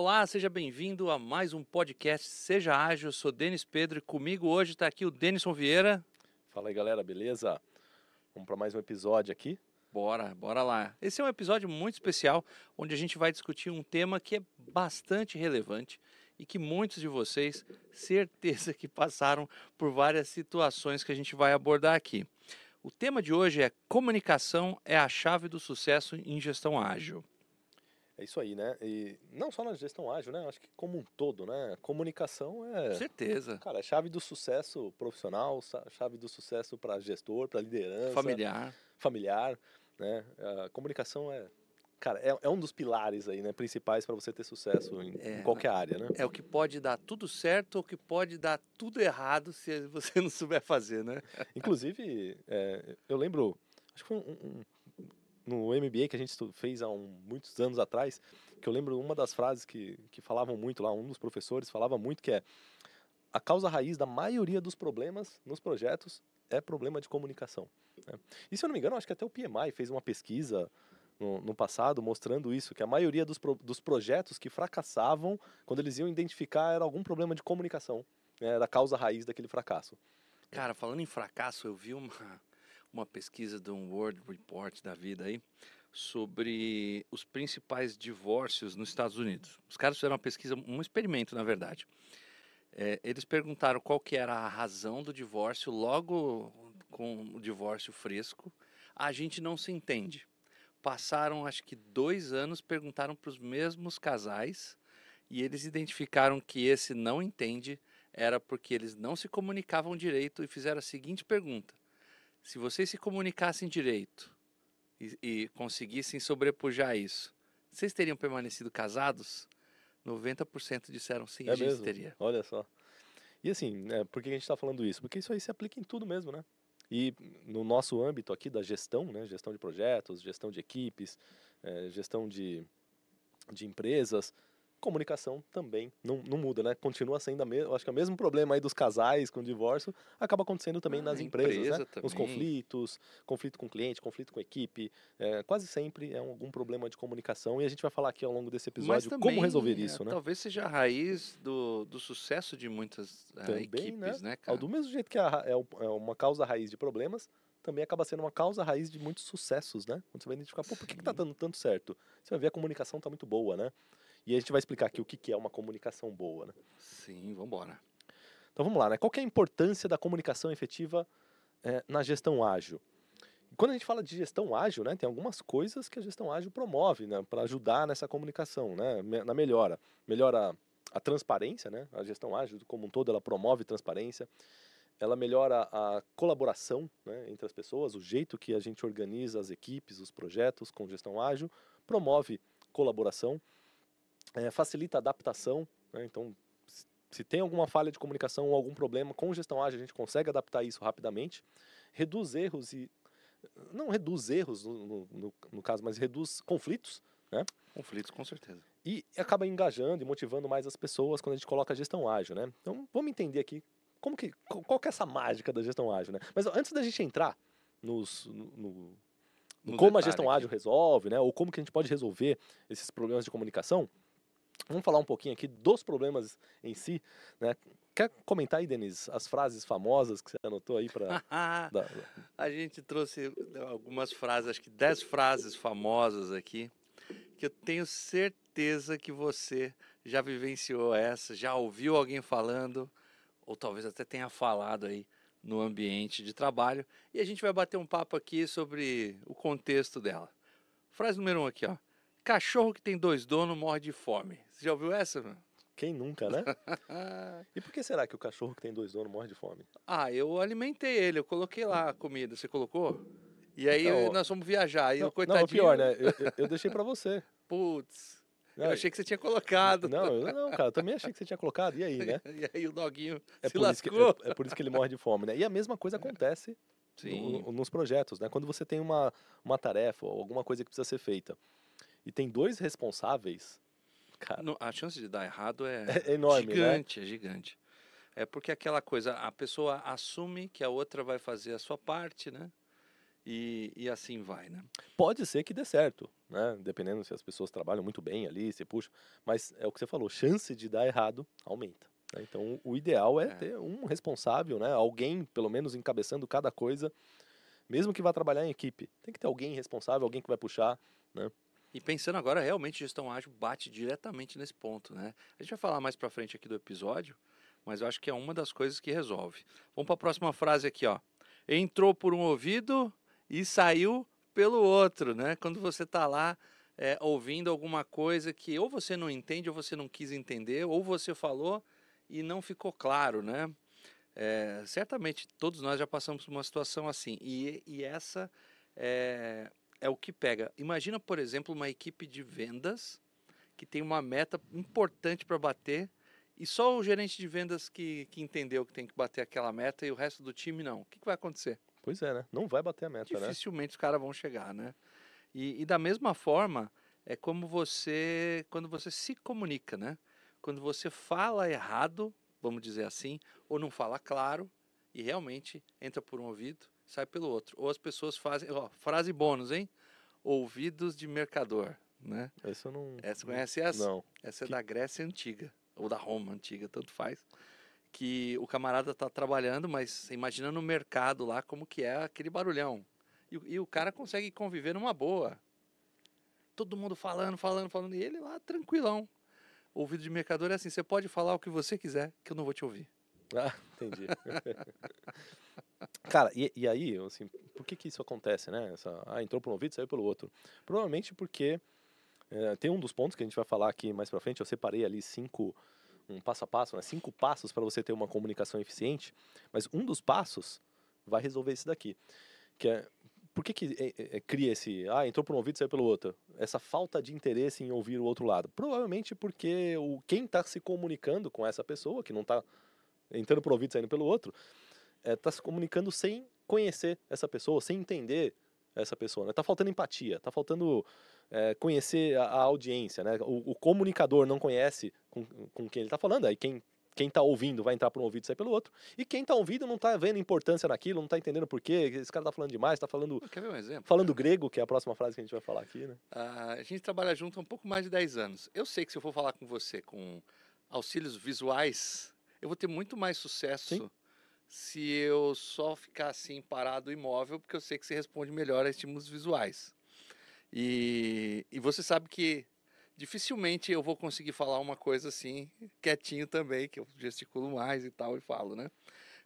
Olá, seja bem-vindo a mais um podcast Seja Ágil. Eu sou Denis Pedro e comigo hoje está aqui o Denison Vieira. Fala aí, galera, beleza? Vamos para mais um episódio aqui. Bora, bora lá. Esse é um episódio muito especial onde a gente vai discutir um tema que é bastante relevante e que muitos de vocês, certeza que passaram por várias situações que a gente vai abordar aqui. O tema de hoje é comunicação é a chave do sucesso em gestão ágil. É isso aí, né? E não só na gestão ágil, né? Acho que como um todo, né? Comunicação é. Certeza. Cara, é chave do sucesso profissional, chave do sucesso para gestor, para liderança. Familiar. Familiar, né? A comunicação é. Cara, é, é um dos pilares aí, né? Principais para você ter sucesso em, é, em, qualquer área, né? É o que pode dar tudo certo ou que pode dar tudo errado se você não souber fazer, né? Inclusive, é, eu lembro. Acho que foi um, um no MBA que a gente fez há um, muitos anos atrás, que eu lembro uma das frases que, que falavam muito lá, um dos professores falava muito que é a causa raiz da maioria dos problemas nos projetos é problema de comunicação. Né? E se eu não me engano, acho que até o PMI fez uma pesquisa no, no passado mostrando isso, que a maioria dos, pro, dos projetos que fracassavam, quando eles iam identificar, era algum problema de comunicação, né? era a causa raiz daquele fracasso. Cara, falando em fracasso, eu vi uma, uma pesquisa de um World Report da vida aí sobre os principais divórcios nos Estados Unidos. Os caras fizeram uma pesquisa, um experimento, na verdade. É, eles perguntaram qual que era a razão do divórcio logo com o divórcio fresco. A gente não se entende. Passaram, acho que dois anos, perguntaram para os mesmos casais e eles identificaram que esse não entende era porque eles não se comunicavam direito e fizeram a seguinte pergunta: se vocês se comunicassem direito e, e conseguissem sobrepujar isso, vocês teriam permanecido casados? 90% disseram sim, é a gente mesmo? teria. Olha só. E assim, né, por que a gente está falando isso? Porque isso aí se aplica em tudo mesmo, né? E no nosso âmbito aqui da gestão, né, gestão de projetos, gestão de equipes, é, gestão de, de empresas, comunicação também não, não muda, né? Continua sendo a mesma, acho que é o mesmo problema aí dos casais com o divórcio acaba acontecendo também ah, nas empresas, empresa né? Também. Os conflitos, conflito com cliente, conflito com equipe, é, quase sempre é algum problema de comunicação e a gente vai falar aqui ao longo desse episódio também, como resolver isso, é, né? Talvez seja a raiz do, do sucesso de muitas uh, também, equipes, né, né cara? Do mesmo jeito que a, é, é uma causa raiz de problemas, também acaba sendo uma causa raiz de muitos sucessos, né? Quando você vai identificar, pô, por que, que tá dando tanto certo? Você vai ver a comunicação tá muito boa, né? E a gente vai explicar aqui o que é uma comunicação boa, né? Sim, vamos embora. Então vamos lá, né? Qual é a importância da comunicação efetiva é, na gestão ágil? Quando a gente fala de gestão ágil, né, tem algumas coisas que a gestão ágil promove, né, para ajudar nessa comunicação, né, na melhora. Melhora a transparência, né? A gestão ágil como um todo ela promove transparência. Ela melhora a colaboração né, entre as pessoas, o jeito que a gente organiza as equipes, os projetos com gestão ágil, promove colaboração é, facilita a adaptação, né? então se tem alguma falha de comunicação ou algum problema com gestão ágil, a gente consegue adaptar isso rapidamente, reduz erros e não reduz erros no, no, no caso, mas reduz conflitos, né? Conflitos, com certeza. E acaba engajando e motivando mais as pessoas quando a gente coloca a gestão ágil, né? Então, vamos entender aqui como que, qual que é essa mágica da gestão ágil, né? Mas antes da gente entrar nos, no, no como a gestão ágil resolve, né? Ou como que a gente pode resolver esses problemas de comunicação, Vamos falar um pouquinho aqui dos problemas em si, né? Quer comentar aí, Denise, as frases famosas que você anotou aí para... a gente trouxe algumas frases, acho que dez frases famosas aqui, que eu tenho certeza que você já vivenciou essa, já ouviu alguém falando, ou talvez até tenha falado aí no ambiente de trabalho, e a gente vai bater um papo aqui sobre o contexto dela. Frase número um aqui, ó. Cachorro que tem dois donos morre de fome. Você já ouviu essa? Quem nunca, né? e por que será que o cachorro que tem dois donos morre de fome? Ah, eu alimentei ele, eu coloquei lá a comida. Você colocou? E aí então, nós fomos viajar. E não, o coitadinho... não, pior, né? Eu, eu, eu deixei para você. Putz. Eu achei que você tinha colocado. Não, eu, não, cara, eu também achei que você tinha colocado. E aí, né? e aí o doguinho é se lascou. Que, é, é, por isso que ele morre de fome, né? E a mesma coisa acontece no, nos projetos, né? Quando você tem uma, uma tarefa ou alguma coisa que precisa ser feita e tem dois responsáveis, cara. a chance de dar errado é, é enorme, gigante, né? é gigante. É porque aquela coisa, a pessoa assume que a outra vai fazer a sua parte, né? E, e assim vai, né? Pode ser que dê certo, né? Dependendo se as pessoas trabalham muito bem ali, se puxa. Mas é o que você falou, chance de dar errado aumenta. né? Então o ideal é, É. ter um responsável, né? Alguém, pelo menos, encabeçando cada coisa, mesmo que vá trabalhar em equipe. Tem que ter alguém responsável, alguém que vai puxar. E pensando agora, realmente, gestão ágil bate diretamente nesse ponto, né? A gente vai falar mais pra frente aqui do episódio, mas eu acho que é uma das coisas que resolve. Vamos para a próxima frase aqui, ó. Entrou por um ouvido e saiu pelo outro, né? Quando você tá lá é, ouvindo alguma coisa que ou você não entende ou você não quis entender, ou você falou e não ficou claro, né? É, certamente todos nós já passamos por uma situação assim. E, e essa é, é o que pega. Imagina, por exemplo, uma equipe de vendas que tem uma meta importante para bater e só o gerente de vendas que, que entendeu que tem que bater aquela meta e o resto do time não. O que, que vai acontecer? Pois é, né? Não vai bater a meta, né? Dificilmente os caras vão chegar, né? E, e da mesma forma, é como você, quando você se comunica, né? Quando você fala errado, vamos dizer assim, ou não fala claro, e realmente entra por um ouvido, sai pelo outro. Ou as pessoas fazem, ó, frase bônus, hein? Ouvidos de mercador, né? Isso eu não. Essa, conhece essa? Não. Essa é Que- da Grécia Antiga, ou da Roma Antiga, tanto faz. Que o camarada tá trabalhando, mas imagina no mercado lá como que é aquele barulhão. E, o- e o cara consegue conviver numa boa. Todo mundo falando, falando, falando, e ele lá tranquilão. Ouvido de mercador é assim, você pode falar o que você quiser, que eu não vou te ouvir. Ah, entendi. Cara, e, e aí, assim, por que que isso acontece, né? Essa, ah, entrou por um ouvido, saiu pelo outro. Provavelmente porque eh, tem um dos pontos que a gente vai falar aqui mais pra frente, eu separei ali cinco, um passo a passo, né? Cinco passos para você ter uma comunicação eficiente, mas um dos passos vai resolver isso daqui, que é por que, que eh, eh, cria esse, ah, entrou por um ouvido, saiu pelo outro? Essa falta de interesse em ouvir o outro lado. Provavelmente porque o, quem está se comunicando com essa pessoa, que não está entrando por um ouvido, saindo pelo outro, está se comunicando sem conhecer essa pessoa, sem entender essa pessoa. Né? Tá faltando empatia, tá faltando eh, conhecer a, a audiência. Né? O, o comunicador não conhece com, com quem ele está falando, aí quem quem está ouvindo vai entrar por um ouvido e sair pelo outro. E quem está ouvindo não está vendo importância naquilo, não está entendendo por quê. Esse cara está falando demais, está falando, Quer ver um exemplo? falando grego, que é a próxima frase que a gente vai falar aqui, né? Ah, a gente trabalha junto há um pouco mais de 10 anos. Eu sei que se eu for falar com você com auxílios visuais, eu vou ter muito mais sucesso Sim. Se eu só ficar assim parado imóvel, porque eu sei que você responde melhor a estímulos visuais. E, e você sabe que dificilmente eu vou conseguir falar uma coisa assim, quietinho também, que eu gesticulo mais e tal e falo, né?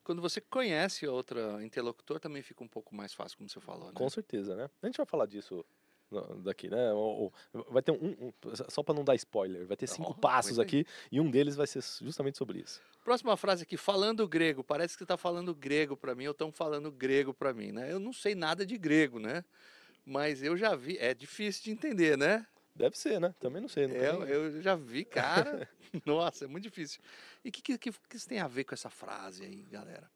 Quando você conhece outra interlocutor, também fica um pouco mais fácil, como você falou, né? Com certeza, né? A gente vai falar disso daqui, né? O- o- vai ter um, um- só para não dar spoiler, vai ter cinco Oh, passos é. aqui e um deles vai ser justamente sobre isso. Próxima frase aqui, falando grego. Parece que você está falando grego para mim, ou estão falando grego para mim, né? Eu não sei nada de grego, né? Mas eu já vi, é difícil de entender, né? Deve ser, né? Também não sei. Não Eu, eu já vi, cara. Nossa, é muito difícil. E o que, que, que, que isso tem a ver com essa frase aí, galera?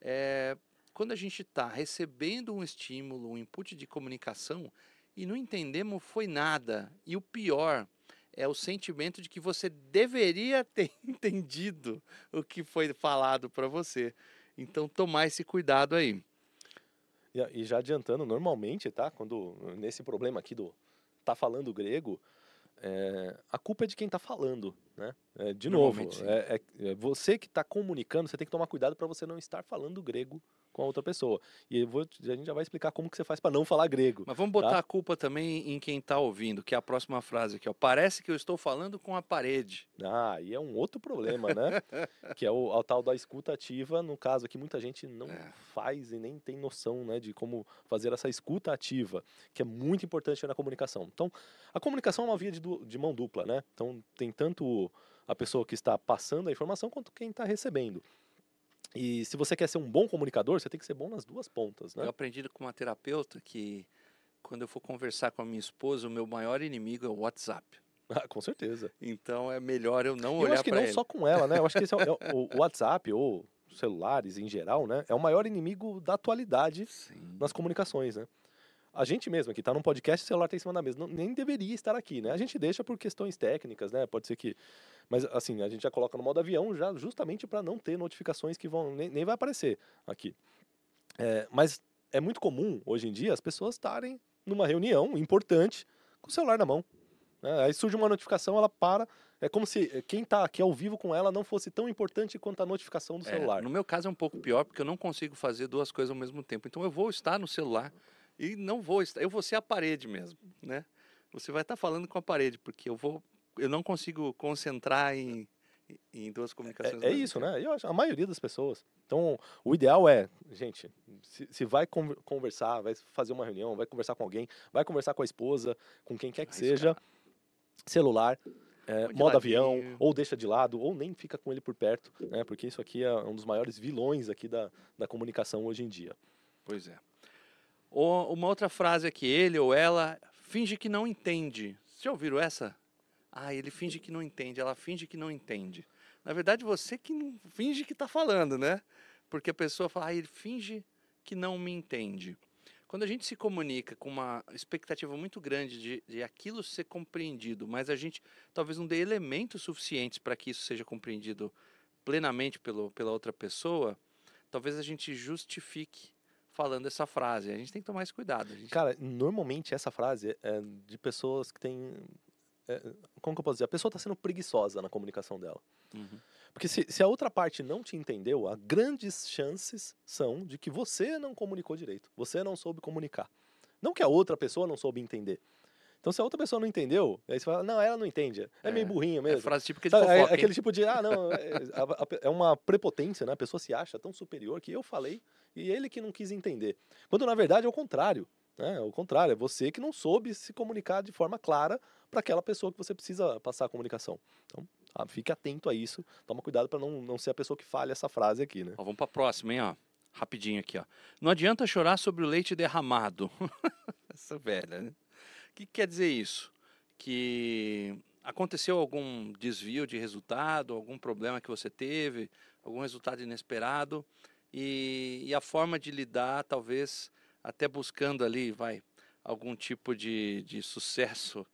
É, quando a gente está recebendo um estímulo, um input de comunicação e não entendemos foi nada. E o pior é o sentimento de que você deveria ter entendido o que foi falado para você. Então, tomar esse cuidado aí. E, já adiantando, normalmente, tá? Quando nesse problema aqui do tá falando grego, é, a culpa é de quem tá falando, né? É, de novo, é, é- é você que está comunicando, você tem que tomar cuidado para você não estar falando grego com a outra pessoa. E eu vou, a gente já vai explicar como que você faz para não falar grego. Mas vamos botar a culpa também em quem está ouvindo, que é a próxima frase aqui. Ó. Parece que eu estou falando com a parede. Ah, aí é um outro problema, né? que é o, a tal da escuta ativa, no caso aqui muita gente não É. faz e nem tem noção, né, de como fazer essa escuta ativa, que é muito importante na comunicação. Então, a comunicação é uma via de, de mão dupla, né? Então, tem tanto a pessoa que está passando a informação quanto quem está recebendo. E se você quer ser um bom comunicador, você tem que ser bom nas duas pontas, né? Eu aprendi com uma terapeuta que quando eu for conversar com a minha esposa, o meu maior inimigo é o WhatsApp. Ah, com certeza. Então é melhor eu não eu olhar acho que para não ele. só com ela, né? Eu acho que esse é, o- é o WhatsApp ou celulares em geral, né? É o maior inimigo da atualidade Sim. nas comunicações, né? A gente mesmo aqui tá num podcast, o celular tá em cima da mesa, não, nem deveria estar aqui, né? A gente deixa por questões técnicas, né? Pode ser que, mas assim a gente já coloca no modo avião já justamente para não ter notificações que vão nem, nem vai aparecer aqui. É, mas é muito comum hoje em dia as pessoas estarem numa reunião importante com o celular na mão. né? Aí surge uma notificação, ela para. É como se eh, quem está aqui ao vivo com ela não fosse tão importante quanto a notificação do É, celular. no meu caso é um pouco pior, porque eu não consigo fazer duas coisas ao mesmo tempo. Então eu vou estar no celular e não vou estar. Eu vou ser a parede mesmo, né? Você vai estar falando com a parede, porque eu vou. Eu não consigo concentrar em, em duas comunicações. É, é isso, né? Eu acho, a maioria das pessoas. Então, o ideal é, gente, se, se vai con- conversar, vai fazer uma reunião, vai conversar com alguém, vai conversar com a esposa, com quem quer que Arriscar. seja, celular, é, modo avião, ou deixa de lado, ou nem fica com ele por perto, né? Porque isso aqui é um dos maiores vilões aqui da, da comunicação hoje em dia. Pois é. Ou uma outra frase aqui, ele ou ela finge que não entende. Vocês já ouviram essa? Ah, ele finge que não entende, ela finge que não entende. Na verdade, você que finge que está falando, né? Porque a pessoa fala, ah, ele finge que não me entende. Quando a gente se comunica com uma expectativa muito grande de, de aquilo ser compreendido, mas a gente talvez não dê elementos suficientes para que isso seja compreendido plenamente pelo, pela outra pessoa, talvez a gente justifique falando essa frase. A gente tem que tomar esse cuidado. Gente- Cara, normalmente essa frase é de pessoas que têm. é, como que eu posso dizer? A pessoa está sendo preguiçosa na comunicação dela. Uhum. Porque se, se a outra parte não te entendeu, há grandes chances são de que você não comunicou direito. Você não soube comunicar. Não que a outra pessoa não soube entender. Então, se a outra pessoa não entendeu, aí você fala, não, ela não entende. É, É, meio burrinha É mesmo. frase típica de é- fofoca. é aquele tipo de, ah, não, é, é uma prepotência, né? A pessoa se acha tão superior que eu falei e ele que não quis entender. Quando na verdade é o contrário. Né? É o contrário, é você que não soube se comunicar de forma clara para aquela pessoa que você precisa passar a comunicação. Então, ah, fique atento a isso, toma cuidado para não, não ser a pessoa que fale essa frase aqui, né? Ó, vamos para a próxima, hein? Ó. Rapidinho aqui. Ó. Não adianta chorar sobre o leite derramado. Essa velha, né? O que quer dizer isso? Que aconteceu algum desvio de resultado, algum problema que você teve, algum resultado inesperado, e, e a forma de lidar, talvez até buscando ali, vai, algum tipo de, de sucesso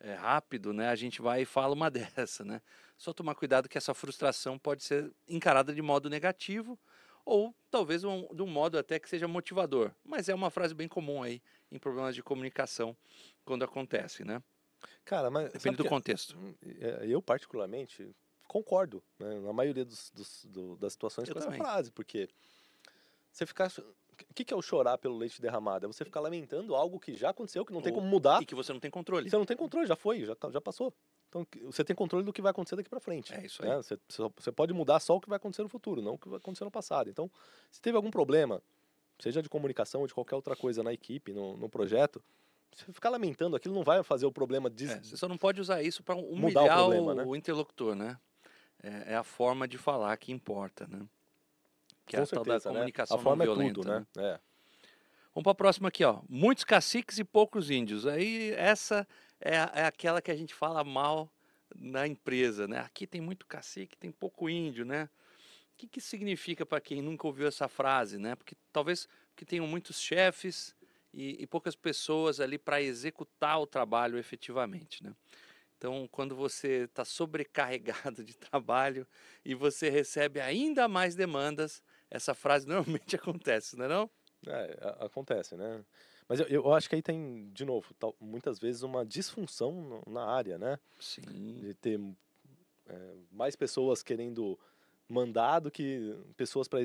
é, rápido, né? A gente vai e fala uma dessa, né? Só tomar cuidado que essa frustração pode ser encarada de modo negativo ou talvez um, de um modo até que seja motivador. Mas é uma frase bem comum aí em problemas de comunicação quando acontece, né? Cara, mas Depende do que- contexto. Hum, é, Eu, particularmente, concordo né, na maioria dos, dos- do- das situações Eu com também. essa frase, porque você ficar. O que, que é o chorar pelo leite derramado? É você ficar lamentando algo que já aconteceu, que não tem como mudar, E que você não tem controle. você não tem controle, já foi, já, já passou. Então, você tem controle do que vai acontecer daqui para frente. É isso aí. né? Você, você pode mudar só o que vai acontecer no futuro, não o que vai acontecer no passado. Então, se teve algum problema, seja de comunicação ou de qualquer outra coisa na equipe, no, no projeto, você ficar lamentando aquilo não vai fazer o problema des... É, você só não pode usar isso para o humilhar o, problema, né? o interlocutor, né? É, é a forma de falar que importa, né? Que é com a tal certeza, da né? comunicação A forma é violenta, tudo, né? É. Vamos para a próxima aqui, ó. Muitos caciques e poucos índios. Aí essa é, é aquela que a gente fala mal na empresa, né? Aqui tem muito cacique, tem pouco índio, né? O que, que significa para quem nunca ouviu essa frase, né? Porque talvez que tenham muitos chefes e, e poucas pessoas ali para executar o trabalho efetivamente, né? Então, quando você está sobrecarregado de trabalho e você recebe ainda mais demandas, essa frase normalmente acontece, não é não? É, acontece, né? Mas eu, eu acho que aí tem, de novo, tal- muitas vezes uma disfunção na área, né? Sim. De ter é, mais pessoas querendo mandar do que pessoas para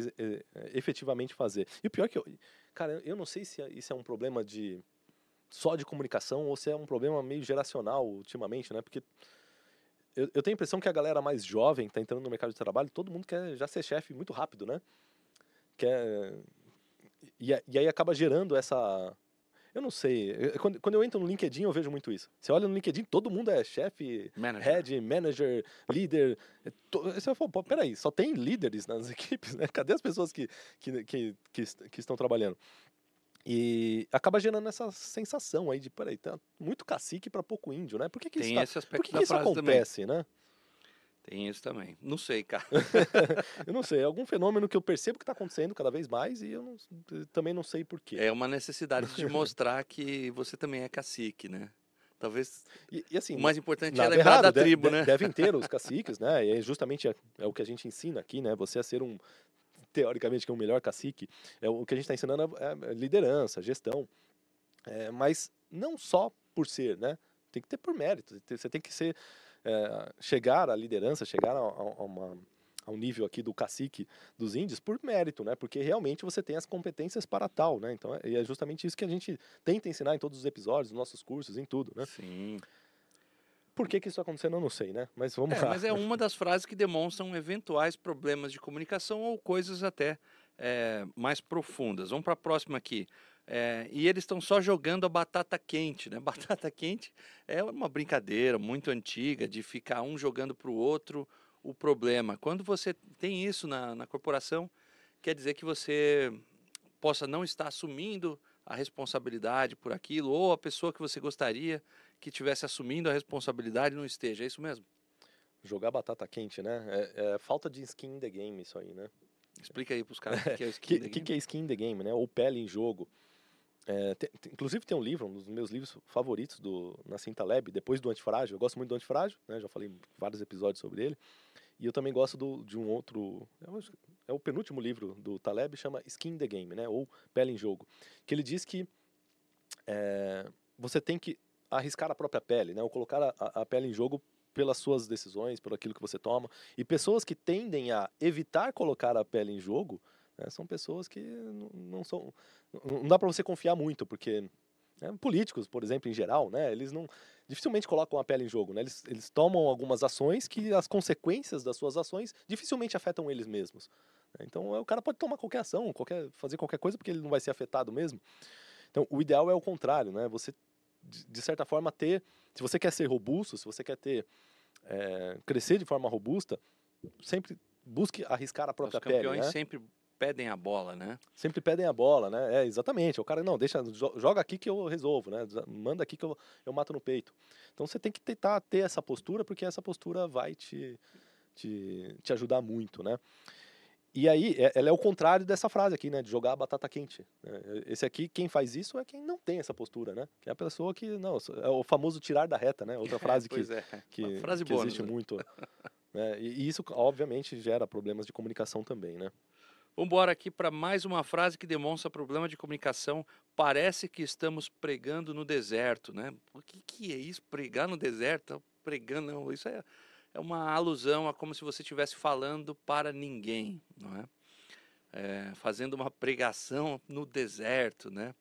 efetivamente fazer. E o pior é que eu, cara, eu não sei se é- isso é um problema de só de comunicação ou se é um problema meio geracional ultimamente, né? Porque eu, eu tenho a impressão que a galera mais jovem que está entrando no mercado de trabalho, todo mundo quer já ser chefe muito rápido, né? Quer, e, e aí acaba gerando essa. Eu não sei. eu- Quando, quando eu entro no LinkedIn, eu vejo muito isso. Você olha no LinkedIn, todo mundo é chefe, Manager. head, manager, líder. é to- Você fala, pô, peraí, só tem líderes nas equipes, né? Cadê as pessoas que, que, que, que, que estão trabalhando? E acaba gerando essa sensação aí de, peraí, tá muito cacique para pouco índio, né? Por que, que Tem isso, tá- por que, que isso frase também. acontece, né? Tem isso também. Não sei, cara. Eu não sei, é algum fenômeno que eu percebo que está acontecendo cada vez mais e eu não- também não sei porquê. É uma necessidade de mostrar que você também é cacique, né? Talvez E, e assim, o mais importante é lembrar errado, da de- tribo, de- né? Devem ter os caciques, né? E é justamente é, é o que a gente ensina aqui, né? Você a ser um teoricamente, que é o melhor cacique, é o que a gente está ensinando é, é liderança, gestão. É, mas não só por ser, né? Tem que ter por mérito. Você tem que ser, é, chegar à liderança, chegar a, a, uma, a um nível aqui do cacique dos índios por mérito, né? Porque realmente você tem as competências para tal, né? Então é, é justamente isso que a gente tenta ensinar em todos os episódios, nos nossos cursos, em tudo, né? Sim. Por que, que isso aconteceu, eu não sei, né? Mas vamos é, lá. Mas é uma das frases que demonstram eventuais problemas de comunicação ou coisas até é, mais profundas. Vamos para a próxima aqui. É, e eles estão só jogando a batata quente, né? Batata quente é uma brincadeira muito antiga de ficar um jogando para o outro o problema. Quando você tem isso na, na corporação, quer dizer que você possa não estar assumindo a responsabilidade por aquilo, ou a pessoa que você gostaria que tivesse assumindo a responsabilidade não esteja. É isso mesmo? Jogar batata quente, né? É, é falta de skin in the game isso aí, né? Explica aí para os caras o que é skin que, in the game. O que é skin in the game, né? Ou pele em jogo. É, tem, inclusive tem um livro, um dos meus livros favoritos do Nascinta Lab, depois do Antifrágil. Eu gosto muito do Antifrágil, né? Já falei vários episódios sobre ele. E eu também gosto do, de um outro. É o penúltimo livro do Taleb, chama Skin in the Game, né? Ou Pele em Jogo. Que ele diz que é, você tem que arriscar a própria pele, né? Ou colocar a, a pele em jogo pelas suas decisões, por aquilo que você toma. E pessoas que tendem a evitar colocar a pele em jogo né, são pessoas que não, não são. Não dá para você confiar muito, porque né, políticos, por exemplo, em geral, né, eles não dificilmente colocam a pele em jogo. Né, eles, eles tomam algumas ações que as consequências das suas ações dificilmente afetam eles mesmos. Né. Então o cara pode tomar qualquer ação, qualquer, fazer qualquer coisa, porque ele não vai ser afetado mesmo. Então o ideal é o contrário, né? Você de certa forma, ter. Se você quer ser robusto, se você quer ter. É, crescer de forma robusta, sempre busque arriscar a própria Os campeões pele. Né? sempre pedem a bola, né? Sempre pedem a bola, né? É, exatamente. O cara, não, deixa, joga aqui que eu resolvo, né? Manda aqui que eu, eu mato no peito. Então você tem que tentar ter essa postura, porque essa postura vai te, te, te ajudar muito, né? E aí, é, ela é o contrário dessa frase aqui, né? De jogar a batata quente. Né? Esse aqui, quem faz isso é quem não tem essa postura, né? Que é a pessoa que, não, é o famoso tirar da reta, né? Outra frase que, é. que, frase que boa, existe né? muito. né? E isso, obviamente, gera problemas de comunicação também, né? Vamos embora aqui para mais uma frase que demonstra problema de comunicação. Parece que estamos pregando no deserto, né? O que, que é isso? Pregar no deserto? Pregando, não, isso é é uma alusão a como se você estivesse falando para ninguém, não é? é? Fazendo uma pregação no deserto, né?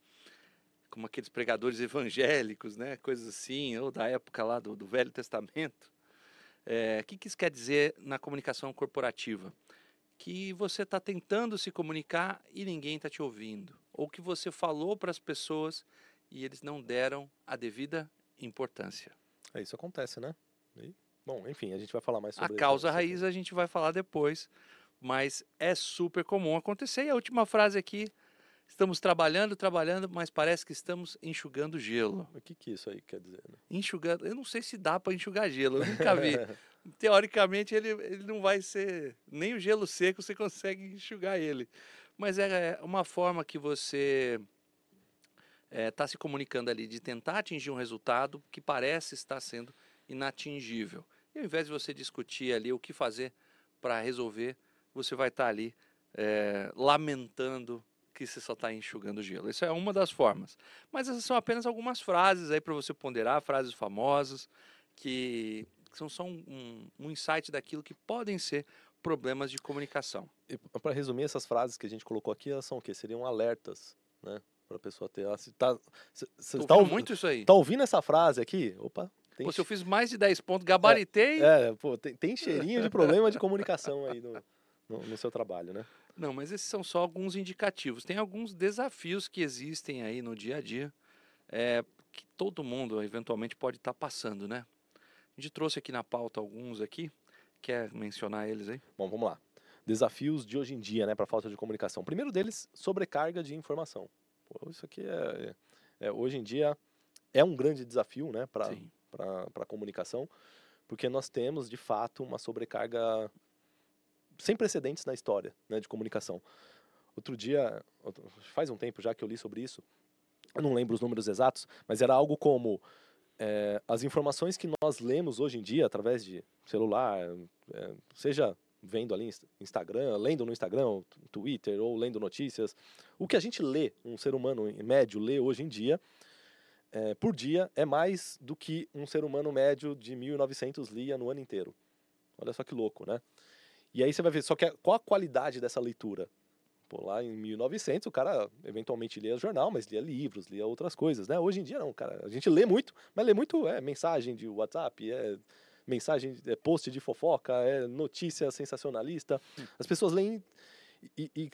Como aqueles pregadores evangélicos, né? Coisas assim, ou da época lá do, do Velho Testamento. É, o que, que isso quer dizer na comunicação corporativa? Que você está tentando se comunicar e ninguém está te ouvindo. Ou que você falou para as pessoas e eles não deram a devida importância. É, isso acontece, né? E Bom, enfim, a gente vai falar mais sobre A causa raiz a gente vai falar depois, mas é super comum acontecer. E a última frase aqui, estamos trabalhando, trabalhando, mas parece que estamos enxugando gelo. O que, que isso aí quer dizer? Né? Enxugando, eu não sei se dá para enxugar gelo, eu nunca vi. Teoricamente ele, ele não vai ser, nem o gelo seco você consegue enxugar ele. Mas é uma forma que você está é, se comunicando ali de tentar atingir um resultado que parece estar sendo inatingível. E ao invés de você discutir ali o que fazer para resolver, você vai estar tá ali é, lamentando que você só está enxugando gelo. Isso é uma das formas. Mas essas são apenas algumas frases aí para você ponderar, frases famosas, que, são só um, um, um insight daquilo que podem ser problemas de comunicação. Para resumir, essas frases que a gente colocou aqui, elas são o quê? Seriam alertas, né? Para a pessoa ter. Ah, tá, você tá, muito isso aí. Tá ouvindo essa frase aqui? Opa, tem pô, se eu fiz mais de 10 pontos, gabaritei. É, é pô, tem, tem, cheirinho de problema de comunicação aí no, no, no, seu trabalho, né? Não, mas esses são só alguns indicativos. Tem alguns desafios que existem aí no dia a dia é, que todo mundo eventualmente pode estar tá passando, né? A gente trouxe aqui na pauta alguns aqui. Quer mencionar eles aí? Bom, vamos lá. Desafios de hoje em dia, né, para falta de comunicação. Primeiro deles, sobrecarga de informação. Pô, isso aqui é, é, hoje em dia é um grande desafio, né, para para a comunicação, porque nós temos, de fato, uma sobrecarga sem precedentes na história né, de comunicação. Outro dia, faz um tempo já que eu li sobre isso, eu não lembro os números exatos, mas era algo como é, as informações que nós lemos hoje em dia através de celular, é, seja vendo ali Inst- Instagram, lendo no Instagram, Twitter ou lendo notícias. O que a gente lê, um ser humano médio lê hoje em dia, é, por dia, é mais do que um ser humano médio de 1900 lia no ano inteiro. Olha só que louco, né? E aí você vai ver, só que qual a qualidade dessa leitura? Pô, lá em 1900 o cara eventualmente lia jornal, mas lia livros, lia outras coisas, né? Hoje em dia não, cara. A gente lê muito, mas lê muito é mensagem de WhatsApp, é mensagem, é post de fofoca, é notícia sensacionalista. As pessoas leem e, e,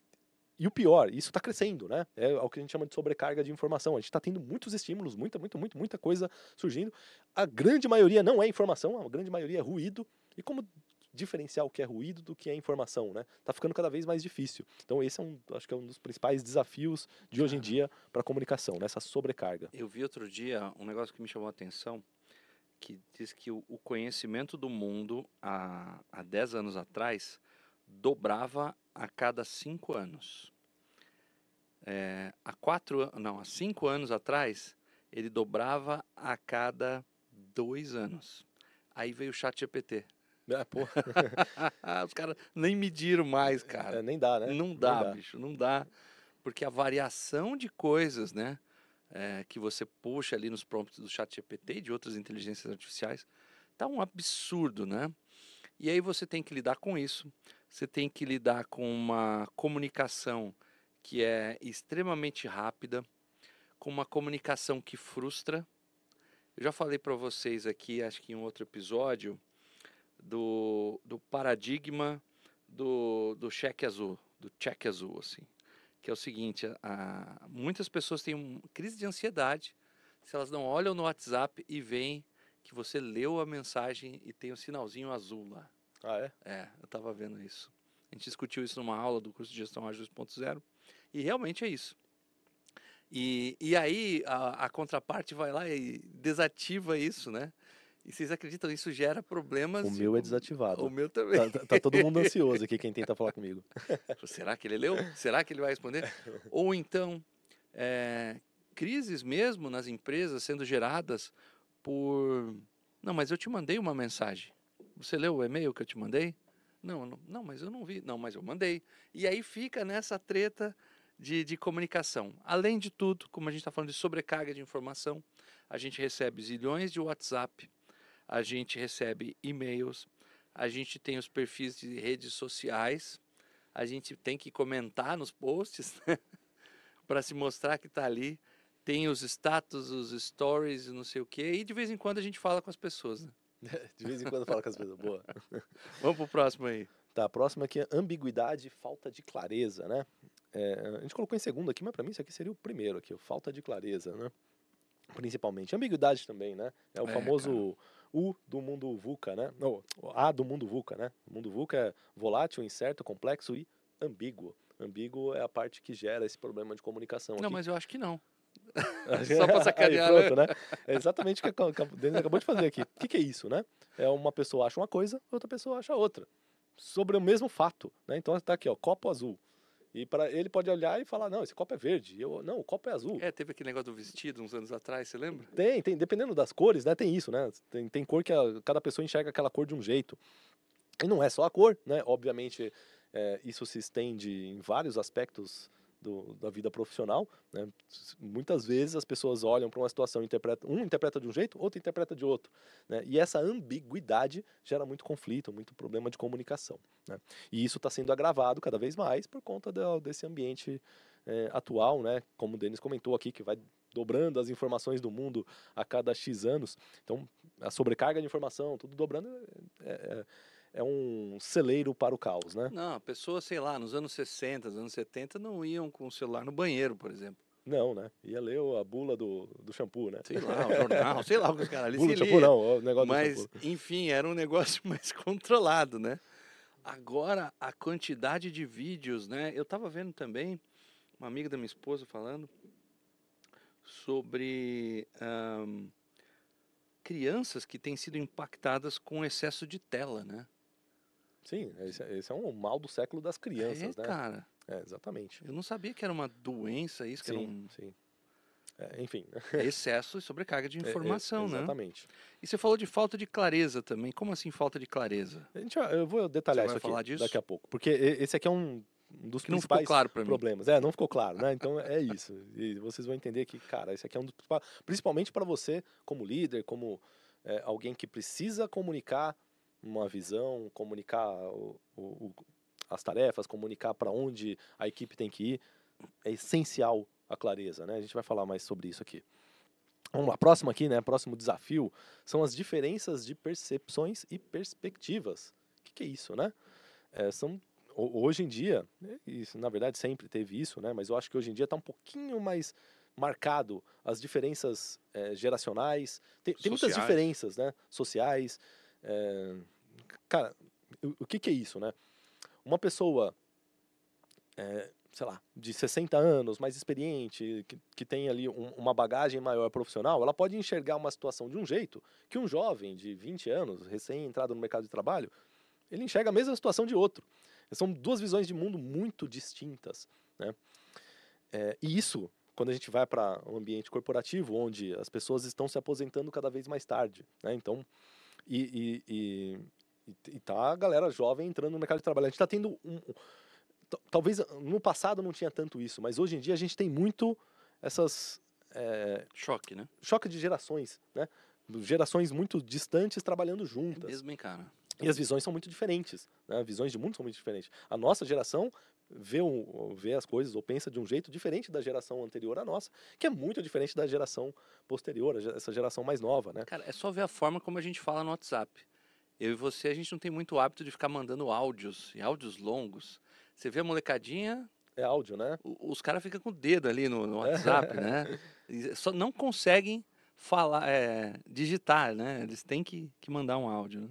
e o pior, isso está crescendo, né? É o que a gente chama de sobrecarga de informação. A gente está tendo muitos estímulos, muita, muita, muita, muita coisa surgindo. A grande maioria não é informação, a grande maioria é ruído. E como diferenciar o que é ruído do que é informação, né? Tá ficando cada vez mais difícil. Então esse é um, acho que é um dos principais desafios de hoje em dia para a comunicação, nessa sobrecarga. Eu vi outro dia um negócio que me chamou a atenção, que diz que o, o conhecimento do mundo há, há 10 anos atrás dobrava a cada 5 anos. É, há quatro, não, há 5 anos atrás, ele dobrava a cada 2 anos. Aí veio o chat GPT. É, pô, Os caras nem mediram mais, cara. é, nem dá, né? Não Nem dá, bicho, não dá. Porque a variação de coisas, né? é, que você puxa ali nos prompts do chat GPT e de outras inteligências artificiais, tá um absurdo, né? E aí você tem que lidar com isso. Você tem que lidar com uma comunicação que é extremamente rápida, com uma comunicação que frustra. Eu já falei para vocês aqui, acho que em um outro episódio, do, do paradigma do, do cheque azul, do cheque azul, assim. Que é o seguinte, a, muitas pessoas têm uma crise de ansiedade se elas não olham no WhatsApp e veem que você leu a mensagem e tem o sinalzinho azul lá. Ah, é? É, eu estava vendo isso. A gente discutiu isso numa aula do curso de gestão ágil 2.0 e realmente é isso. E, e aí a, a contraparte vai lá e desativa isso, né? E vocês acreditam, isso gera problemas. O meu é desativado. O meu também. Tá, tá- tá todo mundo ansioso aqui, quem tenta falar comigo. Será que ele leu? Será que ele vai responder? Ou então, é, crises mesmo nas empresas sendo geradas por. Não, mas eu te mandei uma mensagem. Você leu o e-mail que eu te mandei? Não, não, não, mas eu não vi. Não, mas eu mandei. E aí fica nessa treta de, de comunicação. Além de tudo, como a gente está falando de sobrecarga de informação, a gente recebe zilhões de WhatsApp, a gente recebe e-mails, a gente tem os perfis de redes sociais, a gente tem que comentar nos posts né? para se mostrar que está ali. Tem os status, os stories, não sei o quê, e de vez em quando a gente fala com as pessoas. Né? De vez em quando fala com as pessoas. Boa. Vamos pro próximo aí. Tá, a próxima aqui é ambiguidade e falta de clareza, né? É, a gente colocou em segundo aqui, mas para mim isso aqui seria o primeiro aqui, o falta de clareza, né? Principalmente. Ambiguidade também, né? É o É, famoso U do mundo VUCA, né? Não, A do mundo VUCA, né? O mundo VUCA é volátil, incerto, complexo e ambíguo. Ambíguo é a parte que gera esse problema de comunicação Não, aqui. mas eu acho que não. Aí, Só pra sacanear, né? pronto, né? É exatamente o que o Denis acabou de fazer aqui. O que, que é isso, né? É uma pessoa acha uma coisa, outra pessoa acha outra. Sobre o mesmo fato, né? Então tá aqui, ó, copo azul. E para ele pode olhar e falar, não, esse copo é verde. Eu, não, o copo é azul. É, teve aquele negócio do vestido uns anos atrás, você lembra? Tem, tem, dependendo das cores, né? Tem isso, né? Tem, tem cor que a- cada pessoa enxerga aquela cor de um jeito. E não é só a cor, né? Obviamente, é, isso se estende em vários aspectos do- da vida profissional. Né? Muitas vezes as pessoas olham para uma situação, e interpretam, um interpreta de um jeito, outro interpreta de outro. Né? E essa ambiguidade gera muito conflito, muito problema de comunicação. Né? E isso está sendo agravado cada vez mais por conta da- desse ambiente é, atual, né? como o Denis comentou aqui, que vai dobrando as informações do mundo a cada X anos. Então, a sobrecarga de informação, tudo dobrando, é, é- é um celeiro para o caos, né? Não, a pessoa, sei lá, nos anos 60, nos anos 70, não iam com o celular no banheiro, por exemplo. Não, né? Ia ler a bula do, do shampoo, né? Sei lá, o jornal, sei lá o que os caras ali Bula do shampoo não, o negócio Mas, do shampoo. enfim, era um negócio mais controlado, né? Agora, a quantidade de vídeos, né? Eu tava vendo também, uma amiga da minha esposa falando sobre crianças que têm sido impactadas com excesso de tela, né? Sim, esse, é- esse é um mal do século das crianças, é, né? cara. É, exatamente. Eu não sabia que era uma doença isso, que era Sim, um... sim. É, enfim. É excesso e sobrecarga de É, é, informação, né? Exatamente. E você falou de falta de clareza também. Como assim falta de clareza? A gente, eu vou detalhar Você isso aqui disso? daqui a pouco. Porque esse aqui é um dos Que não ficou principais claro para mim. problemas. É, não ficou claro, né? Então é isso. E vocês vão entender que, cara, esse aqui é um dos. Principalmente para você, como líder, como é, alguém que precisa comunicar uma visão, comunicar o- o- as tarefas, comunicar para onde a equipe tem que ir. É essencial a clareza, né? A gente vai falar mais sobre isso aqui. Vamos lá, próximo aqui, né? Próximo desafio são as diferenças de percepções e perspectivas. O que, que é isso, né? É, são ho- hoje em dia, né, isso na verdade sempre teve isso, né? Mas eu acho que hoje em dia está um pouquinho mais marcado as diferenças eh, geracionais. Tem, tem muitas diferenças, né? Sociais. eh, cara, o, que, que é isso, né? Uma pessoa, eh, sei lá, de 60 anos, mais experiente, que, que tem ali um- uma bagagem maior profissional, ela pode enxergar uma situação de um jeito que um jovem de 20 anos, recém-entrado no mercado de trabalho, ele enxerga a mesma situação de outro. São duas visões de mundo muito distintas. Né? É, e isso, quando a gente vai para um ambiente corporativo, onde as pessoas estão se aposentando cada vez mais tarde. Né? Então, e, e, e, e- e tá a galera jovem entrando no mercado de trabalho. A gente está tendo um. um- Talvez no passado não tinha tanto isso, mas hoje em dia a gente tem muito essas é, Choque, né? choque de gerações, né? Gerações muito distantes trabalhando É juntas. mesmo, hein, cara? E as visões são muito diferentes, né? Visões de mundo são muito diferentes. A nossa geração vê, o- vê as coisas ou pensa de um jeito diferente da geração anterior à nossa, que é muito diferente da geração posterior, essa geração mais nova, né? Cara, é só ver a forma como a gente fala no WhatsApp. Eu e você, a gente não tem muito hábito de ficar mandando áudios, e áudios longos. Você vê a molecadinha, É áudio, né? os caras ficam com o dedo ali no, no WhatsApp, né? E só não conseguem falar, é, digitar, né? Eles têm que, que mandar um áudio, né?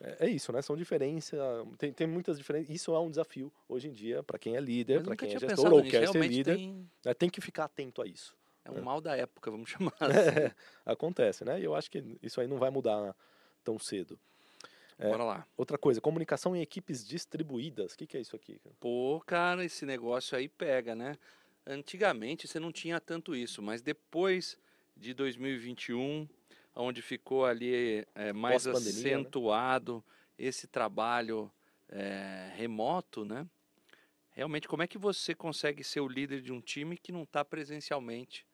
É, é isso, né? São diferenças, tem, tem muitas diferenças. Isso é um desafio hoje em dia para quem é líder, para quem é gestor ou quer ser líder. tem, né? Tem que ficar atento a isso. é um mal da época, vamos chamar assim. Acontece, né? E eu acho que isso aí não vai mudar tão cedo. É. Bora lá. Outra coisa, comunicação em equipes distribuídas. O que, que é isso aqui? Pô, cara, esse negócio aí pega, né? Antigamente você não tinha tanto isso, mas depois de 2021, onde ficou ali é, mais né? acentuado esse trabalho é, remoto, né? Realmente, como é que você consegue ser o líder de um time que não está presencialmente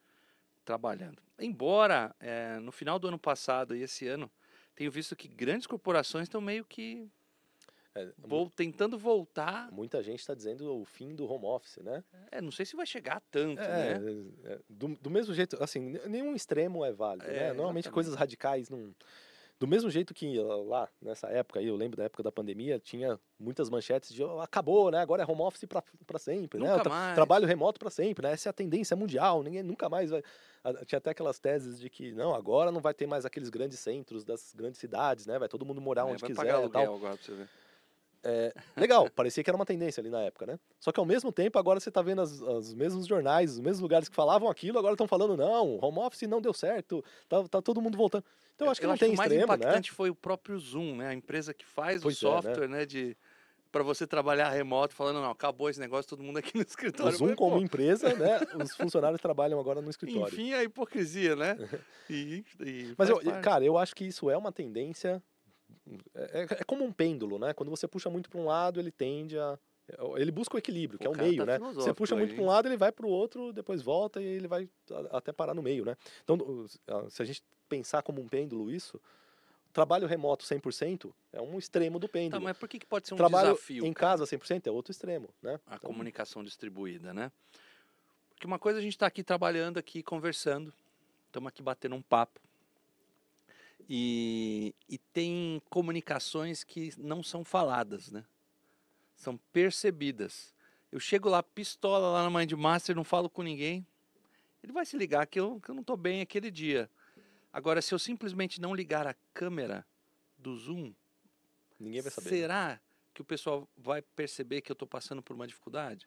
trabalhando? Embora é, no final do ano passado e esse ano, tenho visto que grandes corporações estão meio que É, vol- tentando voltar Muita gente está dizendo o fim do home office, né? é, não sei se vai chegar tanto, É, né? é, do, do mesmo jeito, assim, nenhum extremo é válido, É, né? Normalmente exatamente. coisas radicais não. Do mesmo jeito que lá, nessa época aí, eu lembro da época da pandemia, tinha muitas manchetes de "Oh, acabou, né? Agora é home office para sempre, né? Nunca Tra- mais. Trabalho remoto para sempre, né? Essa é a tendência mundial, ninguém nunca mais vai. Tinha até aquelas teses de que não, agora não vai ter mais aqueles grandes centros das grandes cidades, né? Vai todo mundo morar É, onde vai quiser pagar e tal. agora pra você ver. Legal, parecia que era uma tendência ali na época, né? Só que ao mesmo tempo, agora você tá vendo as- os mesmos jornais, os mesmos lugares que falavam aquilo, agora estão falando, não, home office não deu certo, tá, tá todo mundo voltando. Então eu acho que não tem o mais extremo, né? impactante foi o próprio Zoom, né? A empresa que faz Pois o é, né? software, né? De para você trabalhar remoto, falando não, acabou esse negócio, todo mundo aqui no O escritório. Eu Zoom como "Pô, empresa, né? Os funcionários trabalham agora no escritório. enfim, a hipocrisia, né? E, e Mas, eu, parte. cara, eu acho que isso é uma tendência. É, é- é como um pêndulo, né? Quando você puxa muito para um lado, ele tende a. Ele busca o equilíbrio, que O é o meio, tá né? Você puxa aí, muito para um lado, ele vai para o outro, depois volta e ele vai até parar no meio, né? Então, se a gente pensar como um pêndulo isso, trabalho remoto 100% é um extremo do Tá, pêndulo. mas por que, que pode ser um trabalho desafio? em cara? casa 100% é outro extremo, né? a Então, comunicação distribuída, né? Porque uma coisa a gente está aqui trabalhando, aqui conversando, estamos aqui batendo um papo. E, e tem comunicações que não são faladas, né? São percebidas. Eu chego lá, pistola lá na Mind Master, não falo com ninguém. Ele vai se ligar que eu, que eu não estou bem aquele dia. Agora, se eu simplesmente não ligar a câmera do Zoom, ninguém vai saber. né? será que o pessoal vai perceber que eu estou passando por uma dificuldade?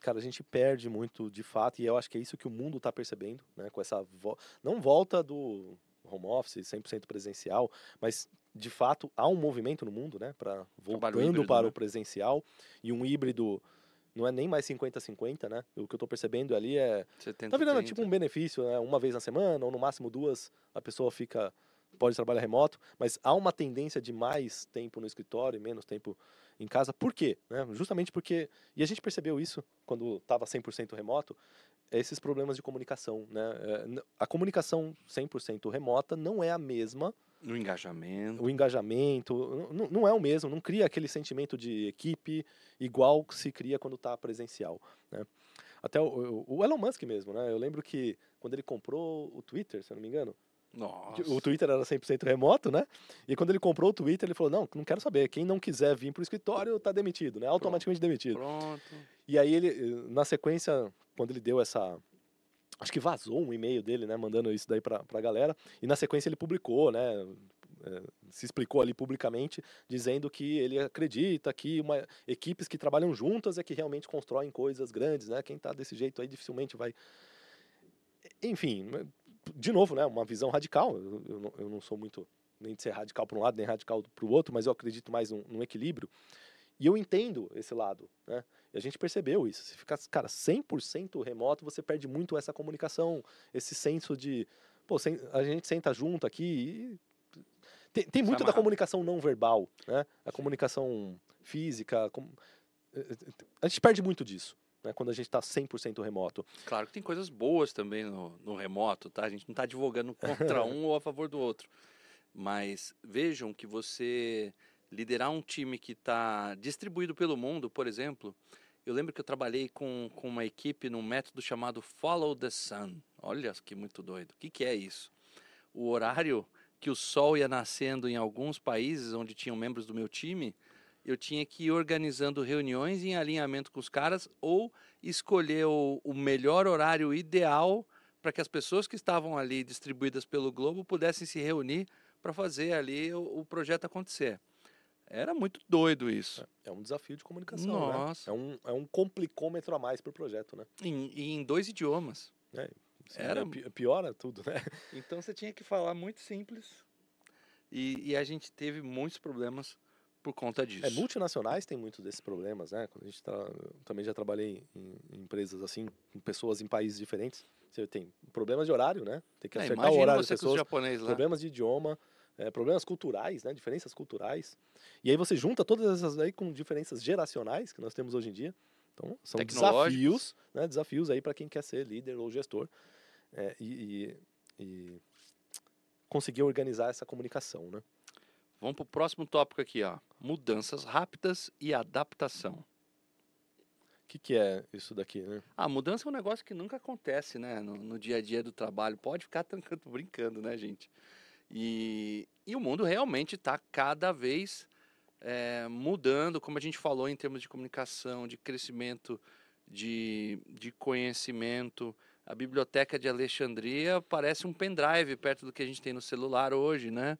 cara, a gente perde muito de fato, e eu acho que é isso que o mundo está percebendo, né? Com essa vo não volta do home office 100% presencial, mas de fato há um movimento no mundo, né, para voltando híbrido, para né? o presencial e um híbrido não é nem mais 50-50, né? O que eu estou percebendo ali é 70, Tá virando 30. tipo um benefício, né? Uma vez na semana, ou no máximo duas, a pessoa fica. Pode trabalhar remoto, mas há uma tendência de mais tempo no escritório e menos tempo em casa. Por quê? Né? Justamente porque. E a gente percebeu isso quando estava 100% remoto, esses problemas de comunicação. Né? N- A comunicação 100% remota não é a mesma, No engajamento. o engajamento n- n- não é o mesmo, não cria aquele sentimento de equipe igual que se cria quando está presencial. Né? Até o, o- o Elon Musk mesmo, né? Eu lembro que quando ele comprou o Twitter, se eu não me engano, Nossa. o Twitter era 100% remoto, né? E quando ele comprou o Twitter, ele falou: não, não quero saber, quem não quiser vir para o escritório está demitido, né? Automaticamente demitido. Pronto. E aí ele, na sequência, quando ele deu essa. Acho que vazou um e-mail dele, né? Mandando isso daí pra, pra galera. E na sequência ele publicou, né? eh, Se explicou ali publicamente, dizendo que ele acredita que uma, equipes que trabalham juntas é que realmente constroem coisas grandes, né? Quem tá desse jeito aí dificilmente vai. Enfim, de novo, né? Uma visão radical. Eu, eu não, eu não sou muito nem de ser radical para um lado, nem radical para o outro, mas eu acredito mais num, num equilíbrio. E eu entendo esse lado, né? E a gente percebeu isso. Se ficar, cara, 100% remoto, você perde muito essa comunicação, esse senso de, pô, a gente senta junto aqui e tem, tem muito da comunicação não verbal, né? A comunicação física, eh, eh, a gente perde muito disso, né? Quando a gente está 100% remoto. Claro que tem coisas boas também no, no remoto, tá? A gente não está advogando contra um ou a favor do outro. Mas vejam que você liderar um time que está distribuído pelo mundo, por exemplo, eu lembro que eu trabalhei com, com uma equipe num método chamado Follow the Sun. Olha que muito doido. O que, que é isso? O horário que o sol ia nascendo em alguns países onde tinham membros do meu time, eu tinha que ir organizando reuniões em alinhamento com os caras ou escolher o, o melhor horário ideal para que as pessoas que estavam ali distribuídas pelo globo pudessem se reunir para fazer ali o, o projeto acontecer. Era muito doido isso. É um desafio de comunicação, Nossa. né? É um, é um complicômetro a mais para o projeto, né? Em, e em dois idiomas. Assim, Era- é, pi- piora tudo, né? Então você tinha que falar muito simples. E, e a gente teve muitos problemas por conta disso. É, multinacionais têm muitos desses problemas, né? Quando a gente tá, também já trabalhei em, em empresas assim, com pessoas em países diferentes. Você tem problemas de horário, né? Tem que É, acertar o horário das pessoas, japoneses lá. problemas de idioma, é, problemas culturais, né? Diferenças culturais. E aí você junta todas essas aí com diferenças geracionais que nós temos hoje em dia. Então, são desafios, né? Desafios aí para quem quer ser líder ou gestor é, e, e- e conseguir organizar essa comunicação, né? Vamos para o próximo tópico aqui, ó. Mudanças rápidas e adaptação. O que, que é isso daqui, né? A mudança é um negócio que nunca acontece, né? No, no dia a dia do trabalho. Pode ficar trancando, brincando, né, gente? E, e o mundo realmente está cada vez eh, mudando, como a gente falou, em termos de comunicação, de crescimento, de, de conhecimento. A biblioteca de Alexandria parece um pendrive perto do que a gente tem no celular hoje, né?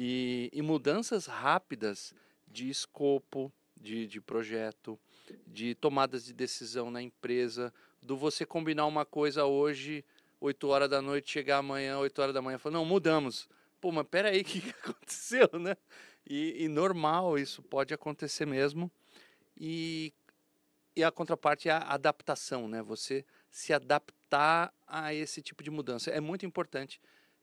E, e mudanças rápidas de escopo, de, de projeto, de tomadas de decisão na empresa, do você combinar uma coisa hoje, 8 horas da noite, chegar amanhã, 8 horas da manhã, falar, não, mudamos. Pô, mas peraí, o que, aconteceu, né? E, e normal, isso pode acontecer mesmo. E, e a contraparte é a adaptação, né? Você se adaptar a esse tipo de mudança. É muito importante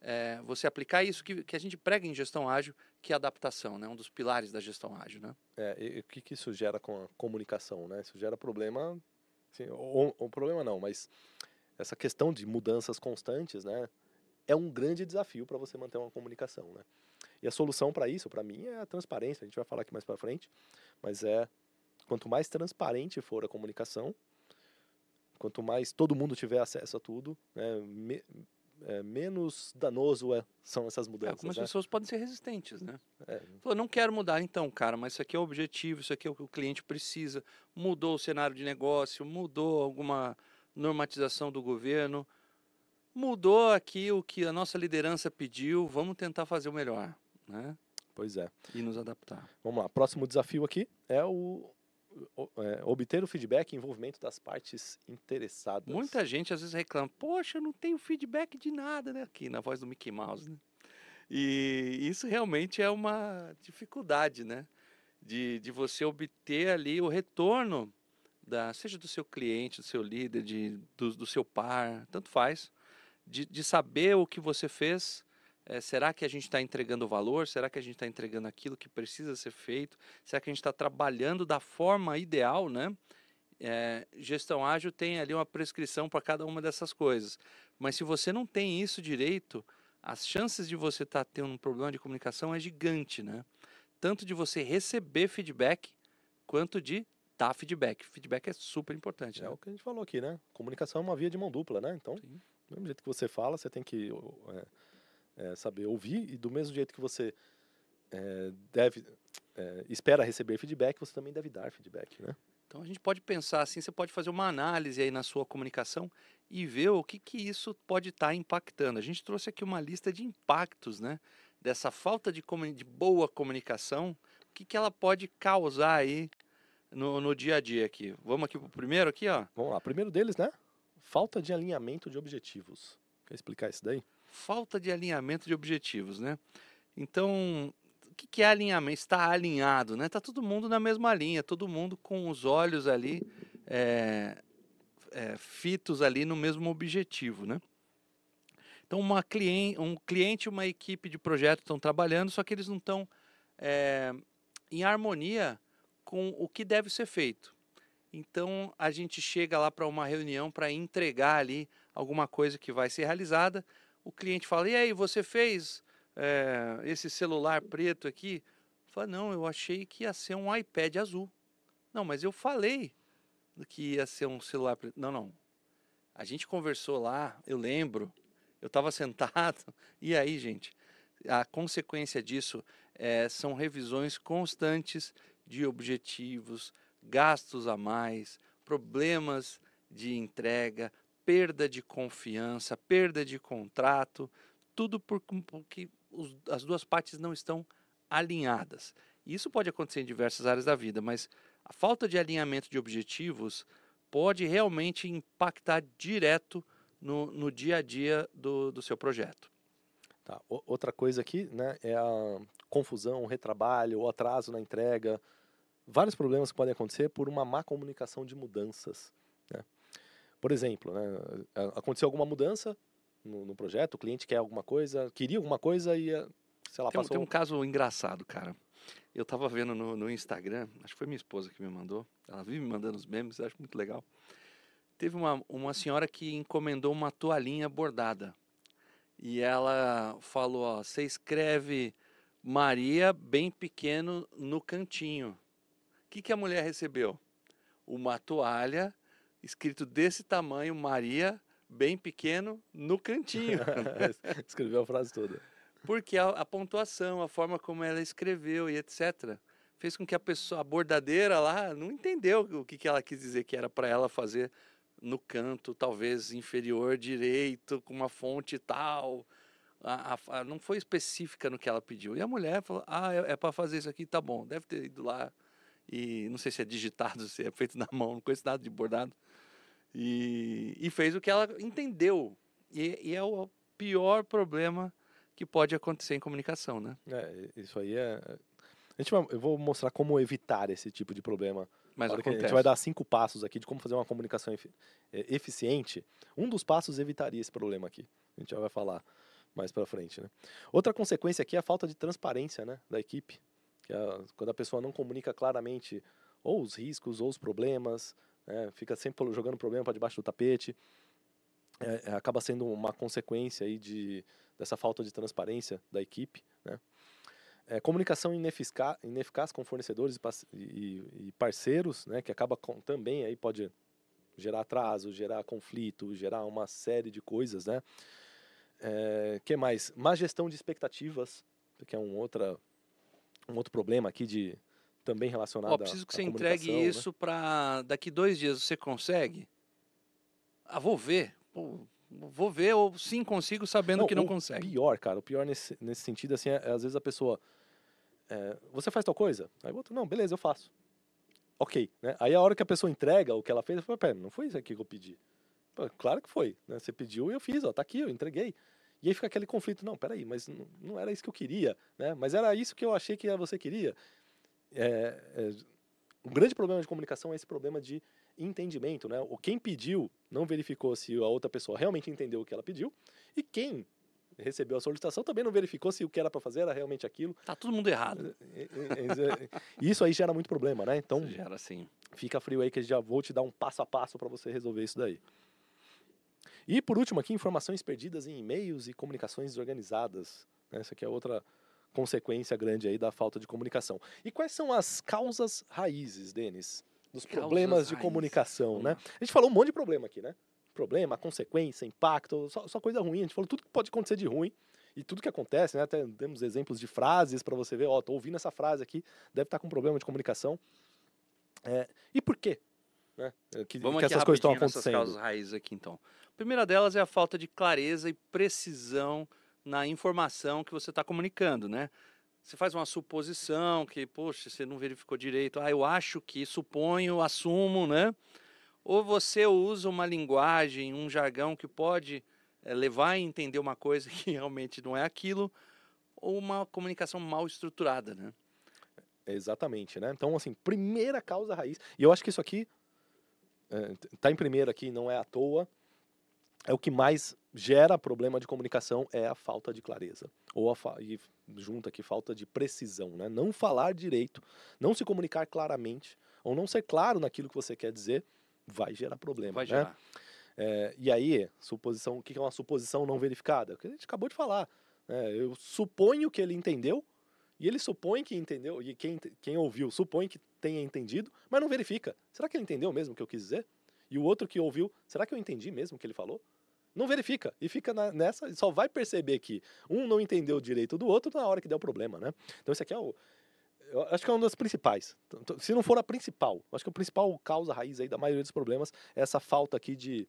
é, você aplicar isso que, que a gente prega em gestão ágil, que é adaptação, né? Um dos pilares da gestão ágil, né? É, e, e o que, que isso gera com a comunicação, né? Isso gera problema, assim, ou, ou problema não, mas essa questão de mudanças constantes, né? É um grande desafio para você manter uma comunicação, né? E a solução para isso, para mim, é a transparência. A gente vai falar aqui mais para frente, mas é quanto mais transparente for a comunicação, quanto mais todo mundo tiver acesso a tudo, né? me- é, menos danoso é- são essas É, mudanças. algumas né? pessoas podem ser resistentes, né? É, Falou, não quero mudar então, cara, mas isso aqui é o objetivo, isso aqui é o que o cliente precisa. Mudou o cenário de negócio, mudou alguma normatização do governo, mudou aqui o que a nossa liderança pediu, vamos tentar fazer o melhor, né? pois é. E nos adaptar. Vamos lá, próximo desafio aqui é o, obter o feedback e envolvimento das partes interessadas. Muita gente às vezes reclama, poxa, eu não tenho feedback de nada, né? Aqui na voz do Mickey Mouse, né? E isso realmente é uma dificuldade, né? De, de você obter ali o retorno da, seja do seu cliente, do seu líder, de, do, do seu par, tanto faz, de, de saber o que você fez. É, será que a gente está entregando valor? Será que a gente está entregando aquilo que precisa ser feito? Será que a gente está trabalhando da forma ideal, né? É, gestão ágil tem ali uma prescrição para cada uma dessas coisas. Mas se você não tem isso direito, as chances de você estar tá tendo um problema de comunicação é gigante, né? Tanto de você receber feedback, quanto de dar feedback. Feedback é super importante. É né? o que a gente falou aqui, né? Comunicação é uma via de mão dupla, né? Então, Sim. do mesmo jeito que você fala, você tem que é, é, saber ouvir e do mesmo jeito que você é, deve é, espera receber feedback, você também deve dar feedback, né? Então a gente pode pensar assim, você pode fazer uma análise aí na sua comunicação e ver o que, que isso pode estar tá impactando. A gente trouxe aqui uma lista de impactos, né? Dessa falta de, de boa comunicação, o que, que ela pode causar aí no, no dia a dia aqui. Vamos aqui pro primeiro aqui, ó. Vamos lá, primeiro deles, né? Falta de alinhamento de objetivos. Quer explicar isso daí? Falta de alinhamento de objetivos, né? Então, o que, é alinhamento? Está alinhado, né? Está todo mundo na mesma linha, todo mundo com os olhos ali é, é, fitos ali no mesmo objetivo, né? Então, uma cliente, um cliente e uma equipe de projeto estão trabalhando, só que eles não estão é, em harmonia com o que deve ser feito. Então, a gente chega lá para uma reunião para entregar ali alguma coisa que vai ser realizada. O cliente fala: E aí, você fez é, esse celular preto aqui? Fala, não, eu achei que ia ser um iPad azul. Não, mas eu falei que ia ser um celular preto. Não, não. A gente conversou lá, eu lembro, eu estava sentado. E aí, gente, a consequência disso é, são revisões constantes de objetivos, gastos a mais, problemas de entrega, perda de confiança, perda de contrato, tudo porque as duas partes não estão alinhadas. Isso pode acontecer em diversas áreas da vida, mas a falta de alinhamento de objetivos pode realmente impactar direto no, no dia a dia do, do seu projeto. Tá. outra coisa aqui né, é a confusão, o retrabalho, o atraso na entrega. Vários problemas que podem acontecer por uma má comunicação de mudanças. Por exemplo, né, aconteceu alguma mudança, no, no, projeto, o cliente quer alguma coisa, queria alguma coisa e, eh, sei lá, tem, passou... Tem um caso engraçado, cara. Eu estava vendo no, no, Instagram, acho que foi minha esposa que me mandou, ela vive me mandando os memes, acho muito legal. Teve uma, uma senhora que encomendou uma toalhinha bordada. E ela falou, ó, você escreve Maria bem pequeno no cantinho. O que, que a mulher recebeu? Uma toalha escrito desse tamanho, Maria bem pequeno no cantinho. Escreveu a frase toda. Porque a, a, pontuação, a forma como ela escreveu e etc., fez com que a pessoa, a bordadeira lá, não entendeu o que, que ela quis dizer que era para ela fazer no canto, talvez inferior direito, com uma fonte tal. A, a, não foi específica no que ela pediu. E a mulher falou: Ah, é, é para fazer isso aqui, tá bom. Deve ter ido lá. E não sei se é digitado, se é feito na mão, não conheço nada de bordado. E, e fez o que ela entendeu. E, e, é o pior problema que pode acontecer em comunicação, né? É, isso aí é. A gente vai, eu vou mostrar como evitar esse tipo de problema. Mas a gente vai dar cinco passos aqui de como fazer uma comunicação é, eficiente. Um dos passos evitaria esse problema aqui. A gente já vai falar mais para frente, né? Outra consequência aqui é a falta de transparência, né, da equipe. Que é quando a pessoa não comunica claramente ou os riscos ou os problemas, né? fica sempre jogando problema para debaixo do tapete. É, é, acaba sendo uma consequência aí de, dessa falta de transparência da equipe. Né? É, comunicação ineficaz, ineficaz com fornecedores e, e, e parceiros, né? que acaba com, também aí pode gerar atraso, gerar conflito, gerar uma série de coisas, né? É, que mais? Má gestão de expectativas, que é um, outra, um outro problema aqui de também relacionado oh, preciso que você entregue né? isso para daqui dois dias. Você consegue? Ah, vou ver. Pô, vou ver ou sim consigo sabendo não, que não consegue. Pior, cara. O pior nesse, nesse sentido assim é, é às vezes a pessoa é, você faz tal coisa? Aí o outro não, beleza, eu faço. Ok, né? Aí a hora que a pessoa entrega o que ela fez, eu falo, pera, não foi isso aqui que eu pedi. Pô, claro que foi, né? Você pediu e eu fiz, ó, tá aqui, eu entreguei. E aí fica aquele conflito, não, peraí, mas não, não era isso que eu queria, né? Mas era isso que eu achei que você queria é, é, um grande problema de comunicação é esse problema de entendimento, né? O quem pediu não verificou se a outra pessoa realmente entendeu o que ela pediu e quem recebeu a solicitação também não verificou se o que era para fazer era realmente aquilo. Tá todo mundo errado. E isso aí gera muito problema, né? Então, Isso gera sim. fica frio aí que já vou te dar um passo a passo para você resolver isso daí. E por último aqui, informações perdidas em e-mails e comunicações desorganizadas. né? Essa aqui é outra consequência grande aí da falta de comunicação. E quais são as causas raízes, Denis, dos Causas problemas de raízes. comunicação, Vamos né? lá. A gente falou um monte de problema aqui, né? Problema, consequência, impacto, só, só coisa ruim. A gente falou tudo que pode acontecer de ruim e tudo que acontece, né? Até temos exemplos de frases para você ver, ó, tô ouvindo essa frase aqui, deve estar com problema de comunicação. É, e por quê? Né? Que, Vamos que essas coisas estão acontecendo. causas raízes aqui, então. A primeira delas é a falta de clareza e precisão na informação que você está comunicando, né? Você faz uma suposição que, poxa, você não verificou direito. Ah, eu acho que, suponho, assumo, né? Ou você usa uma linguagem, um jargão que pode eh, levar a entender uma coisa que realmente não é aquilo, ou uma comunicação mal estruturada, né? Exatamente, né? Então, assim, primeira causa raiz. E eu acho que isso aqui é, em primeiro aqui, não é à toa. É o que mais gera problema de comunicação é a falta de clareza. Ou a fa e junta aqui falta de precisão, né? Não falar direito, não se comunicar claramente, ou não ser claro naquilo que você quer dizer, vai gerar problema. Vai né? gerar. É, e aí, suposição, o que é uma suposição não verificada? O que a gente acabou de falar. né? eu suponho que ele entendeu, e ele supõe que entendeu, e quem, quem ouviu supõe que tenha entendido, mas não verifica. Será que ele entendeu mesmo o que eu quis dizer? E o outro que ouviu, será que eu entendi mesmo o que ele falou? Não verifica. E fica na- nessa, e só vai perceber que um não entendeu direito do outro na hora que der o problema, né? Então esse aqui é o. Eu acho que é uma das principais. T- t- Se não for a principal, acho que a principal causa raiz aí da maioria dos problemas é essa falta aqui de.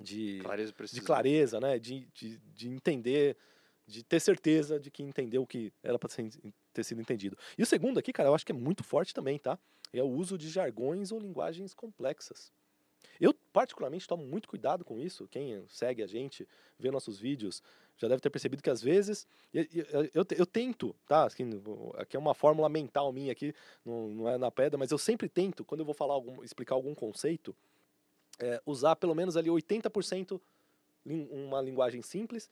de Clareza de clareza, né? De, de, de entender, de ter certeza de que entendeu o que era para ter sido entendido. E o segundo aqui, cara, eu acho que é muito forte também, tá? É o uso de jargões ou linguagens complexas. Eu, particularmente, tomo muito cuidado com isso. Quem segue a gente, vê nossos vídeos, já deve ter percebido que às vezes eu, te- eu tento, tá? Assim, aqui é uma fórmula mental minha aqui, não, não é na pedra, mas eu sempre tento, quando eu vou falar algum, explicar algum conceito, é, usar pelo menos ali 80% lin- uma linguagem simples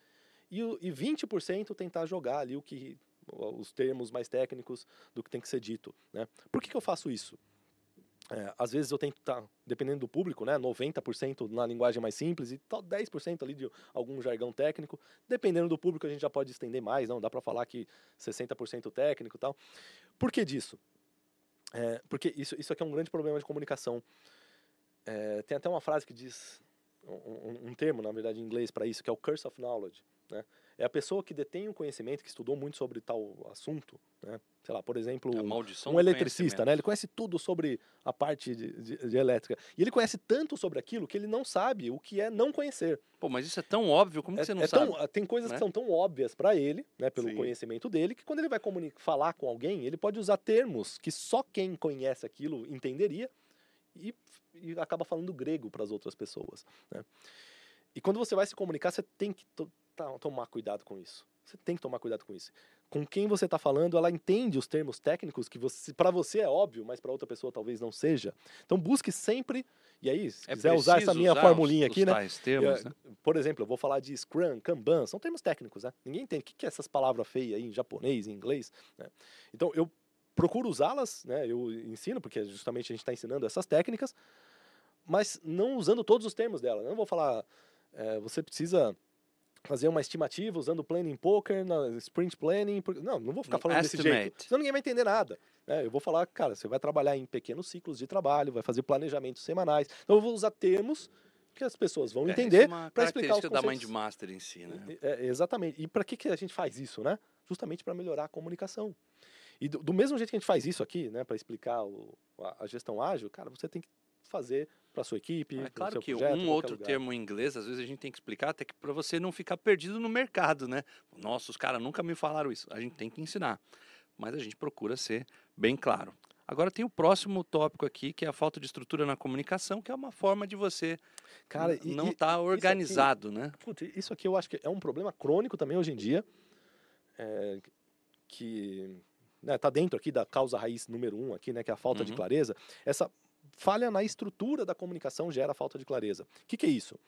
e, e 20% tentar jogar ali o que os termos mais técnicos do que tem que ser dito, né? Por que, que eu faço isso? É, às vezes eu tento estar, dependendo do público, né, 90% na linguagem mais simples e tal 10% ali de algum jargão técnico. Dependendo do público a gente já pode estender mais, não dá para falar que 60% técnico e tal. Por que disso? É, porque isso, isso aqui é um grande problema de comunicação. É, tem até uma frase que diz um, um- termo, na verdade, em inglês para isso, que é o curse of knowledge. Né? É a pessoa que detém um conhecimento, que estudou muito sobre tal assunto. Né? Sei lá, por exemplo, um eletricista, né? Ele conhece tudo sobre a parte de, de- de elétrica. E ele conhece tanto sobre aquilo que ele não sabe o que é não conhecer. Pô, mas isso é tão óbvio, como que É- você não é sabe? tão- tem coisas né? que são tão óbvias para ele, né, pelo Sim. conhecimento dele, que quando ele vai falar com alguém, ele pode usar termos que só quem conhece aquilo entenderia e, e acaba falando grego para as outras pessoas. né? E quando você vai se comunicar, você tem que to- tomar cuidado com isso. Você tem que tomar cuidado com isso. Com quem você está falando, ela entende os termos técnicos que você, para você é óbvio, mas para outra pessoa talvez não seja. Então busque sempre. E aí, se É quiser usar essa minha usar formulinha os- aqui, os né? termos, É, né? Por exemplo, eu vou falar de Scrum, Kanban, são termos técnicos, né? Ninguém entende o que que é essas palavras feias aí em japonês, em inglês. né? Então eu procuro usá-las, né? Eu ensino, porque justamente a gente está ensinando essas técnicas, mas não usando todos os termos dela. Eu não vou falar, é, você precisa fazer uma estimativa usando planning poker, na sprint planning. Não, não vou ficar falando desse jeito. estimate. Senão ninguém vai entender nada. né? eu vou falar, cara, você vai trabalhar em pequenos ciclos de trabalho, vai fazer planejamentos semanais. Então eu vou usar termos que as pessoas vão É, entender é para explicar os característica da conceitos. Mind Master em si, né? É, exatamente. E para que, que a gente faz isso, né? Justamente para melhorar a comunicação. E do, do mesmo jeito que a gente faz isso aqui, né, para explicar o- a, a gestão ágil, cara, você tem que fazer para sua equipe, É claro que projeto, um outro lugar. termo em inglês, às vezes a gente tem que explicar até que para você não ficar perdido no mercado, né? Nossa, os caras nunca me falaram isso. A gente tem que ensinar. Mas a gente procura ser bem claro. Agora tem o próximo tópico aqui, que é a falta de estrutura na comunicação, que é uma forma de você Cara, e- não estar organizado, né? Putz, isso aqui eu acho que é um problema crônico também hoje em dia, é, que né, tá dentro aqui da causa raiz número um aqui, né, que é a falta de Uhum. clareza. Essa falha na estrutura da comunicação gera falta de clareza. O que, que é isso?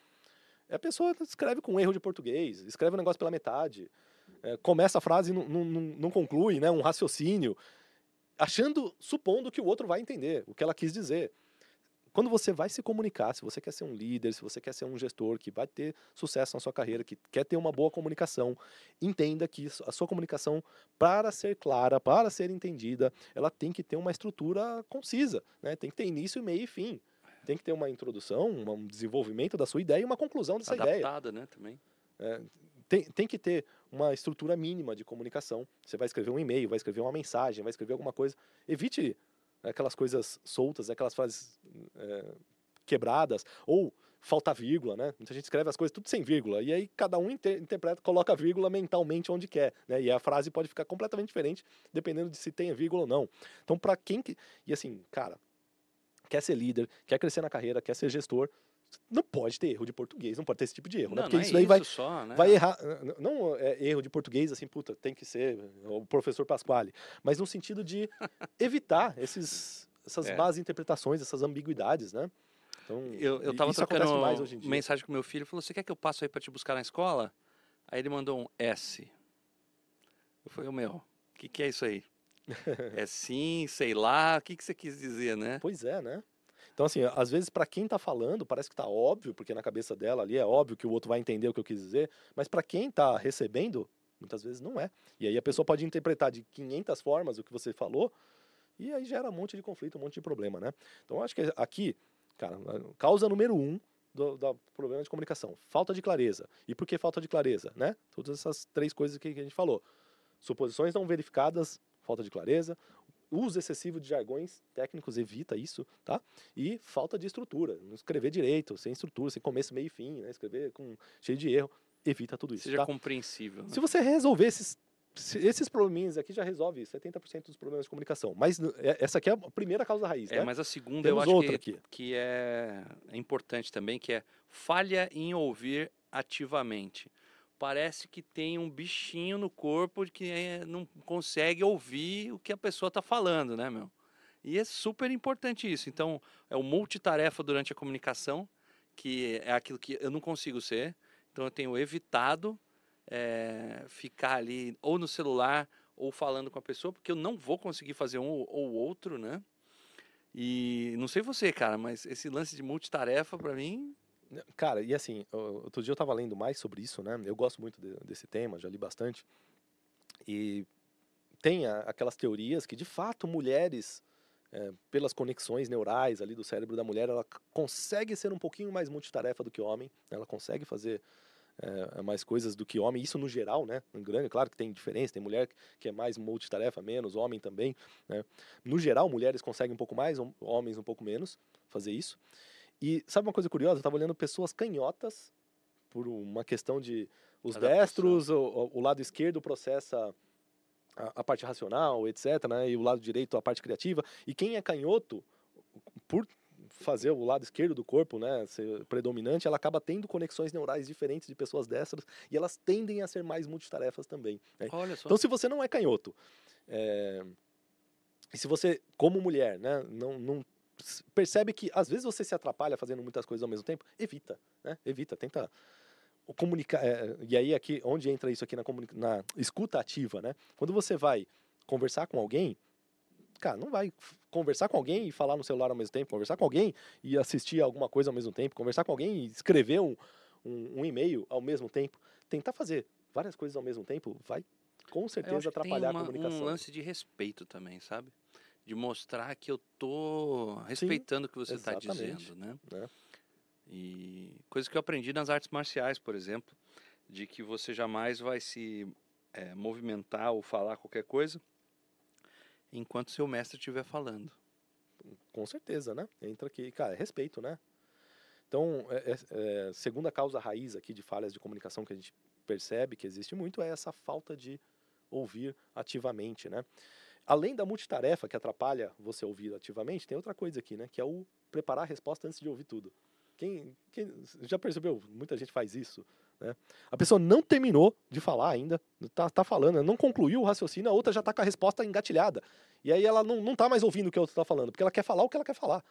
É a pessoa escreve com erro de português, escreve o um negócio pela metade, é, começa a frase e não, não, não conclui, né, um raciocínio, achando, supondo que o outro vai entender o que ela quis dizer quando você vai se comunicar, se você quer ser um líder, se você quer ser um gestor que vai ter sucesso na sua carreira, que quer ter uma boa comunicação, entenda que a sua comunicação, para ser clara, para ser entendida, ela tem que ter uma estrutura concisa, né? Tem que ter início, meio e fim. Tem que ter uma introdução, um desenvolvimento da sua ideia e uma conclusão dessa Adaptada, ideia. Adaptada, né, também. É, tem, tem que ter uma estrutura mínima de comunicação. Você vai escrever um e-mail, vai escrever uma mensagem, vai escrever alguma coisa. Evite aquelas coisas soltas, aquelas frases é, quebradas, ou falta vírgula, né? Muita gente escreve as coisas tudo sem vírgula, e aí cada um inter interpreta, coloca a vírgula mentalmente onde quer, né? E a frase pode ficar completamente diferente, dependendo de se tem a vírgula ou não. Então, para quem que... E assim, cara, quer ser líder, quer crescer na carreira, quer ser gestor, não pode ter erro de português, não pode ter esse tipo de erro, não, né? Porque não isso é daí isso vai, só, né? vai errar. Não é erro de português, assim, puta, tem que ser o professor Pasquale, mas no sentido de evitar esses, essas É. más interpretações, essas ambiguidades, né? Então, Eu, eu tava trocando mais hoje em dia. mensagem com meu filho, falou, você quer que eu passe aí pra te buscar na escola? Aí ele mandou um S. Eu falei, meu, o que, que é isso aí? é sim, sei lá, o que, que você quis dizer, né? Pois é, né? Então, assim, às vezes, para quem tá falando, parece que tá óbvio, porque na cabeça dela ali é óbvio que o outro vai entender o que eu quis dizer, mas para quem tá recebendo, muitas vezes não é. E aí a pessoa pode interpretar de 500 formas o que você falou, e aí gera um monte de conflito, um monte de problema, né? Então, acho que aqui, cara, causa número um do, do problema de comunicação, falta de clareza. E por que falta de clareza, né? Todas essas três coisas que que a gente falou. Suposições não verificadas, falta de clareza, uso excessivo de jargões técnicos evita isso, tá? E falta de estrutura, não escrever direito, sem estrutura, sem começo, meio e fim, né? Escrever com cheio de erro, evita tudo isso, Seja tá? compreensível. né? Se você resolver esses se- esses probleminhas aqui já resolve 70% dos problemas de comunicação. Mas é- essa aqui é a primeira causa raiz, É, né? mas a segunda Temos eu acho que, aqui. que é, é importante também, que é falha em ouvir ativamente. Parece que tem um bichinho no corpo que é, não consegue ouvir o que a pessoa está falando, né, meu? E é super importante isso. Então, é o multitarefa durante a comunicação, que é aquilo que eu não consigo ser. Então, eu tenho evitado é, ficar ali ou no celular ou falando com a pessoa, porque eu não vou conseguir fazer um ou ou outro, né? E não sei você, cara, mas esse lance de multitarefa, pra mim, Cara, e assim, outro dia eu tava lendo mais sobre isso, né? Eu gosto muito de- desse tema, já li bastante. E tem a- aquelas teorias que, de fato, mulheres, é, pelas conexões neurais ali do cérebro da mulher, ela consegue ser um pouquinho mais multitarefa do que homem. Ela consegue fazer é, mais coisas do que homem. Isso no geral, né? Em grande, claro que tem diferença. Tem mulher que é mais multitarefa, menos, homem também. Né? No geral, mulheres conseguem um pouco mais, hom- homens um pouco menos fazer isso. E sabe uma coisa curiosa? Eu estava olhando pessoas canhotas por uma questão de os Adaptação. destros, o, o- lado esquerdo processa a, a parte racional, etc, né? E o lado direito a parte criativa. E quem é canhoto, por fazer o lado esquerdo do corpo, né, ser predominante, ela acaba tendo conexões neurais diferentes de pessoas destras e elas tendem a ser mais multitarefas também. né? Então, se você não é canhoto, é, e se você, como mulher, né, não, não percebe que às vezes você se atrapalha fazendo muitas coisas ao mesmo tempo, evita, né? Evita, tenta comunicar. é, e aí aqui, onde entra isso aqui na, na escuta ativa, né? Quando você vai conversar com alguém, cara, não vai conversar com alguém e falar no celular ao mesmo tempo, conversar com alguém e assistir alguma coisa ao mesmo tempo, conversar com alguém e escrever um, um, um e-mail ao mesmo tempo, tentar fazer várias coisas ao mesmo tempo, vai com certeza atrapalhar uma- a comunicação. um lance de respeito também, sabe? De mostrar que eu tô respeitando o que você está dizendo, né? né? E coisa que eu aprendi nas artes marciais, por exemplo, de que você jamais vai se eh, movimentar ou falar qualquer coisa enquanto seu mestre estiver falando. Com certeza, né? Entra aqui, cara, é respeito, né? Então, é, é, é, segunda causa raiz aqui de falhas de comunicação que a gente percebe que existe muito é essa falta de ouvir ativamente, né? Além da multitarefa que atrapalha você ouvir ativamente, tem outra coisa aqui, né? Que é o preparar a resposta antes de ouvir tudo. Quem, quem já percebeu? Muita gente faz isso, né? A pessoa não terminou de falar ainda, tá, tá falando, não concluiu o raciocínio, a outra já tá com a resposta engatilhada. E aí ela não, não tá mais ouvindo o que a outra tá falando, porque ela quer falar o que ela quer falar.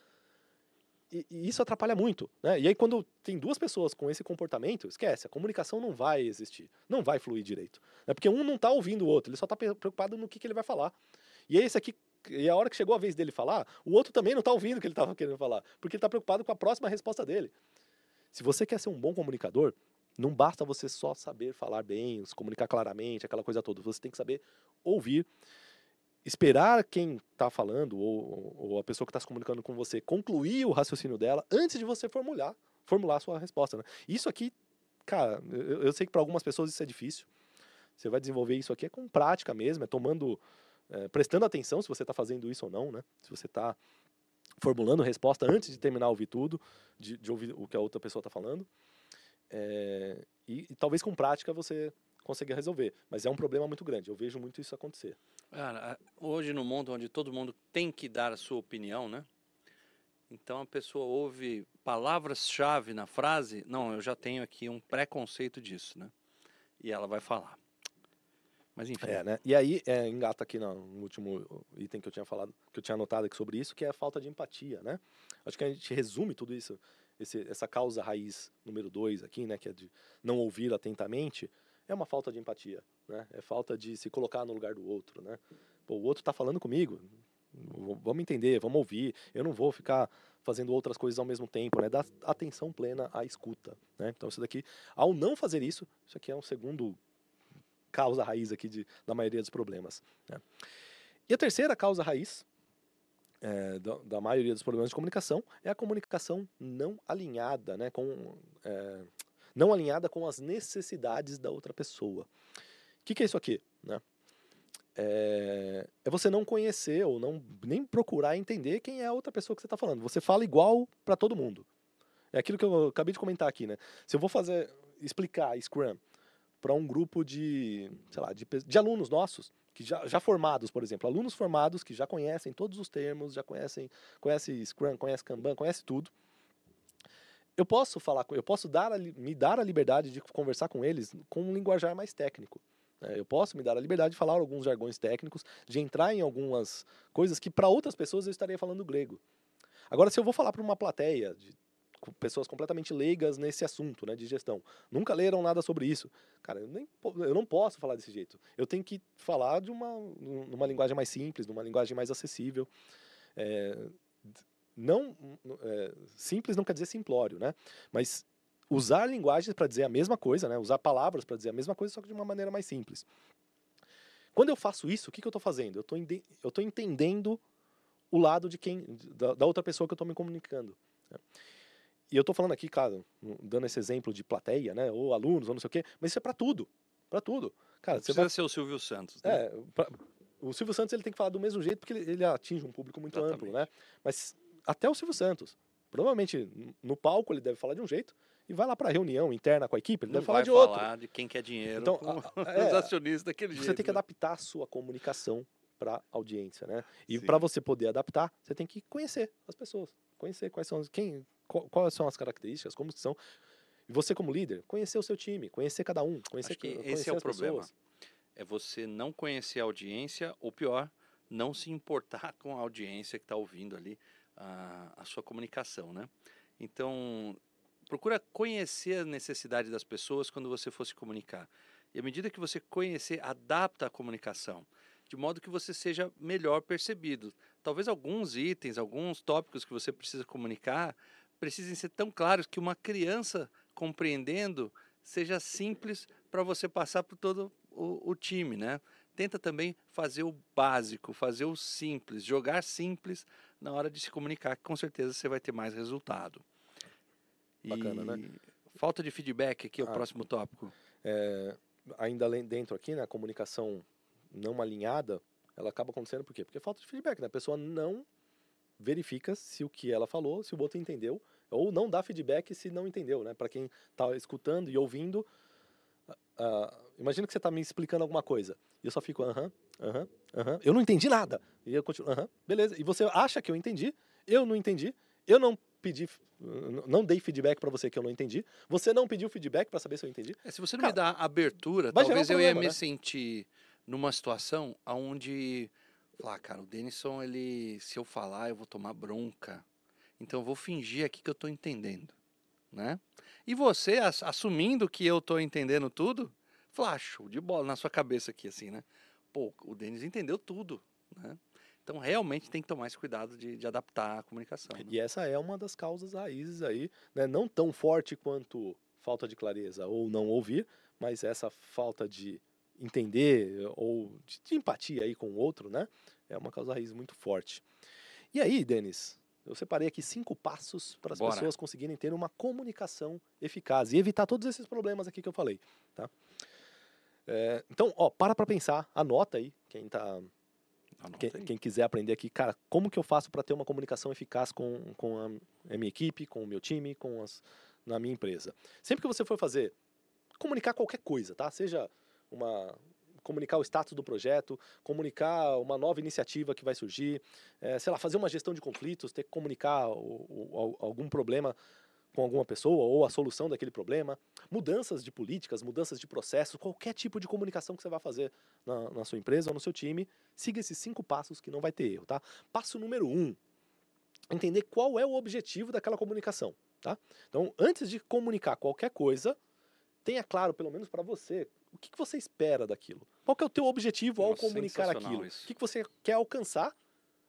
e, e isso atrapalha muito, né? E aí quando tem duas pessoas com esse comportamento, esquece, a comunicação não vai existir, não vai fluir direito. Né? Porque um não está ouvindo o outro, ele só está preocupado no que, que ele vai falar. E esse aqui, e a hora que chegou a vez dele falar, o outro também não está ouvindo o que ele estava querendo falar, porque ele está preocupado com a próxima resposta dele. Se você quer ser um bom comunicador, não basta você só saber falar bem, se comunicar claramente, aquela coisa toda. Você tem que saber ouvir esperar quem está falando ou, ou, a pessoa que está se comunicando com você concluir o raciocínio dela antes de você formular formular a sua resposta. Né? Isso aqui, cara, eu, eu sei que para algumas pessoas isso é difícil. Você vai desenvolver isso aqui é com prática mesmo, é tomando, é, prestando atenção se você está fazendo isso ou não, né? Se você está formulando resposta antes de terminar de ouvir tudo, de, de ouvir o que a outra pessoa está falando. É, e, e talvez com prática você consiga resolver. Mas é um problema muito grande. Eu vejo muito isso acontecer. Cara, hoje no mundo onde todo mundo tem que dar a sua opinião, né? Então a pessoa ouve palavras-chave na frase, não, eu já tenho aqui um preconceito disso, né? E ela vai falar. Mas enfim. É, né? E aí é, engata aqui no, último item que eu tinha falado, que eu tinha anotado aqui sobre isso, que é a falta de empatia, né? Acho que a gente resume tudo isso, esse, essa causa raiz número dois aqui, né? Que é de não ouvir atentamente é uma falta de empatia, né? É falta de se colocar no lugar do outro, né? Pô, o outro está falando comigo, vamos entender, vamos ouvir. Eu não vou ficar fazendo outras coisas ao mesmo tempo, né? Dar atenção plena à escuta, né? Então isso daqui, ao não fazer isso, isso aqui é um segundo causa raiz aqui de, da maioria dos problemas. Né? E a terceira causa raiz é, da, da, maioria dos problemas de comunicação é a comunicação não alinhada, né? Com é, não alinhada com as necessidades da outra pessoa. O que, que é isso aqui? Né? É, é, você não conhecer ou não nem procurar entender quem é a outra pessoa que você está falando. Você fala igual para todo mundo. É aquilo que eu acabei de comentar aqui, né? Se eu vou fazer explicar Scrum para um grupo de, sei lá, de, de alunos nossos que já, já, formados, por exemplo, alunos formados que já conhecem todos os termos, já conhecem, conhece Scrum, conhece Kanban, conhece tudo eu posso falar, eu posso dar a, me dar a liberdade de conversar com eles com um linguajar mais técnico. Né? Eu posso me dar a liberdade de falar alguns jargões técnicos, de entrar em algumas coisas que para outras pessoas eu estaria falando grego. Agora, se eu vou falar para uma plateia de pessoas completamente leigas nesse assunto, né, de gestão, nunca leram nada sobre isso, cara, eu, nem, eu não posso falar desse jeito. Eu tenho que falar de uma, numa linguagem mais simples, numa linguagem mais acessível. É, não é, simples não quer dizer simplório, né? Mas usar linguagens para dizer a mesma coisa, né? Usar palavras para dizer a mesma coisa, só que de uma maneira mais simples. Quando eu faço isso, o que, que eu estou fazendo? Eu estou entendendo o lado de quem, da, da outra pessoa que eu estou me comunicando. Né? E eu estou falando aqui, cara, dando esse exemplo de plateia, né? Ou alunos, ou não sei o quê, mas isso é para tudo, para tudo. Cara, não precisa vai... ser o Silvio Santos. Né? É, pra... o Silvio Santos ele tem que falar do mesmo jeito porque ele, ele atinge um público muito Exatamente. amplo, né? Mas até o Silvio Santos. Provavelmente no palco ele deve falar de um jeito e vai lá para reunião interna com a equipe, ele Não deve falar de outro. falar de quem quer dinheiro então, a, a, é, os acionistas daquele você jeito. Você tem que né? adaptar a sua comunicação para audiência, né? E para você poder adaptar, você tem que conhecer as pessoas, conhecer quais são quem, quais são as características, como são. E você como líder, conhecer o seu time, conhecer cada um, conhecer Acho que conhecer esse é o problema. Pessoas. É você não conhecer a audiência, ou pior, não se importar com a audiência que está ouvindo ali a, a sua comunicação, né? Então, procura conhecer a necessidade das pessoas quando você for se comunicar. E à medida que você conhecer, adapta a comunicação, de modo que você seja melhor percebido. Talvez alguns itens, alguns tópicos que você precisa comunicar, precisem ser tão claros que uma criança compreendendo seja simples para você passar por todo o, o time, né? tenta também fazer o básico, fazer o simples, jogar simples na hora de se comunicar, que com certeza você vai ter mais resultado. Bacana, e... né? Falta de feedback aqui é o ah, próximo tópico. É, ainda dentro aqui, na né, comunicação não alinhada, ela acaba acontecendo por quê? Porque falta de feedback, né? A pessoa não verifica se o que ela falou, se o outro entendeu, ou não dá feedback se não entendeu, né? Para quem está escutando e ouvindo, uh, imagina que você está me explicando alguma coisa e eu só fico, aham, aham, aham, eu não entendi nada. E eu continuo, aham, beleza. E você acha que eu entendi, eu não entendi, eu não pedi, não dei feedback para você que eu não entendi, você não pediu feedback para saber se eu entendi. É, se você não Cara, me dá abertura, talvez um problema, eu ia me né? sentir numa situação onde, falar, cara, o Denison, ele, se eu falar, eu vou tomar bronca. Então eu vou fingir aqui que eu estou entendendo, né? E você, ass- assumindo que eu estou entendendo tudo, flash, de bola na sua cabeça aqui, assim, né? Pô, o Denis entendeu tudo, né? Então realmente tem que tomar esse cuidado de, de adaptar a comunicação. né? E essa é uma das causas raízes aí, né? não tão forte quanto falta de clareza ou não ouvir, mas essa falta de entender ou de, de empatia aí com o outro, né? É uma causa raiz muito forte. E aí, Denis, eu separei aqui cinco passos para as pessoas conseguirem ter uma comunicação eficaz e evitar todos esses problemas aqui que eu falei, tá? É, então, ó, para para pensar, anota aí, quem tá quem, quem quiser aprender aqui, cara, como que eu faço para ter uma comunicação eficaz com, com a, a minha equipe, com o meu time, com as, na minha empresa? Sempre que você for fazer, comunicar qualquer coisa, tá? Seja uma comunicar o status do projeto, comunicar uma nova iniciativa que vai surgir, eh, sei lá, fazer uma gestão de conflitos, ter que comunicar o- o- al- algum problema com alguma pessoa ou a solução daquele problema, mudanças de políticas, mudanças de processos, qualquer tipo de comunicação que você vai fazer na, na sua empresa ou no seu time, siga esses cinco passos que não vai ter erro, tá? Passo número um, entender qual é o objetivo daquela comunicação, tá? Então, antes de comunicar qualquer coisa, tenha claro, pelo menos para você, o que, que você espera daquilo. Qual que é o teu objetivo ao Nossa, comunicar aquilo? isso. O que, que você quer alcançar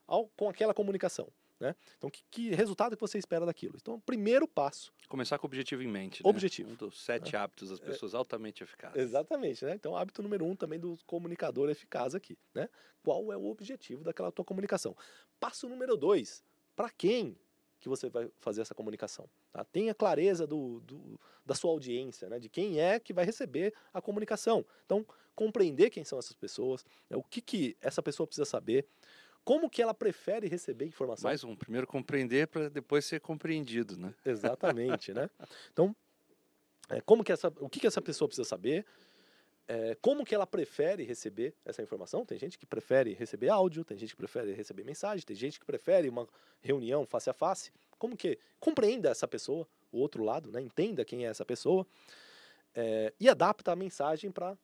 ao, com aquela comunicação, né? Então, que, que resultado que você espera daquilo? Então, o primeiro passo Começar com o objetivo em mente. né? Objetivo. Um dos sete hábitos das pessoas altamente eficazes. Exatamente, né? Então, hábito número um também do comunicador eficaz aqui, né? Qual é o objetivo daquela tua comunicação? Passo número dois, para quem que você vai fazer essa comunicação? Tá? Tenha clareza do, do- da sua audiência, né? De quem é que vai receber a comunicação. Então, compreender quem são essas pessoas, né? o que que essa pessoa precisa saber, como que ela prefere receber informação. Mais um. Primeiro compreender para depois ser compreendido, né? Exatamente, né? Então, é, como que essa, o que, que essa pessoa precisa saber? É, como que ela prefere receber essa informação? Tem gente que prefere receber áudio, tem gente que prefere receber mensagem, tem gente que prefere uma reunião face a face. Como que compreenda essa pessoa, o outro lado, né? Entenda quem é essa pessoa é, e adapta a mensagem para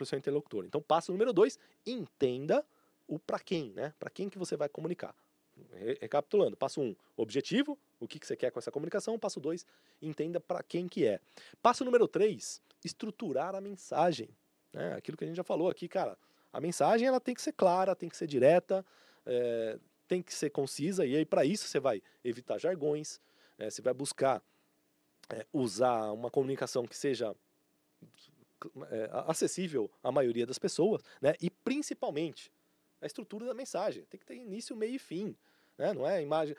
o seu interlocutor. Então, passo número dois, entenda o para quem, né? Para quem que você vai comunicar. Re- Recapitulando, passo um, objetivo, o que, que você quer com essa comunicação. Passo dois, entenda para quem que é. Passo número três, estruturar a mensagem. Né? Aquilo que a gente já falou aqui, cara. A mensagem ela tem que ser clara, tem que ser direta, é, tem que ser concisa. E aí, para isso, você vai evitar jargões, né? você vai buscar é, usar uma comunicação que seja é, acessível à maioria das pessoas, né? E principalmente a estrutura da mensagem. Tem que ter início, meio e fim. Né? Não é imagem.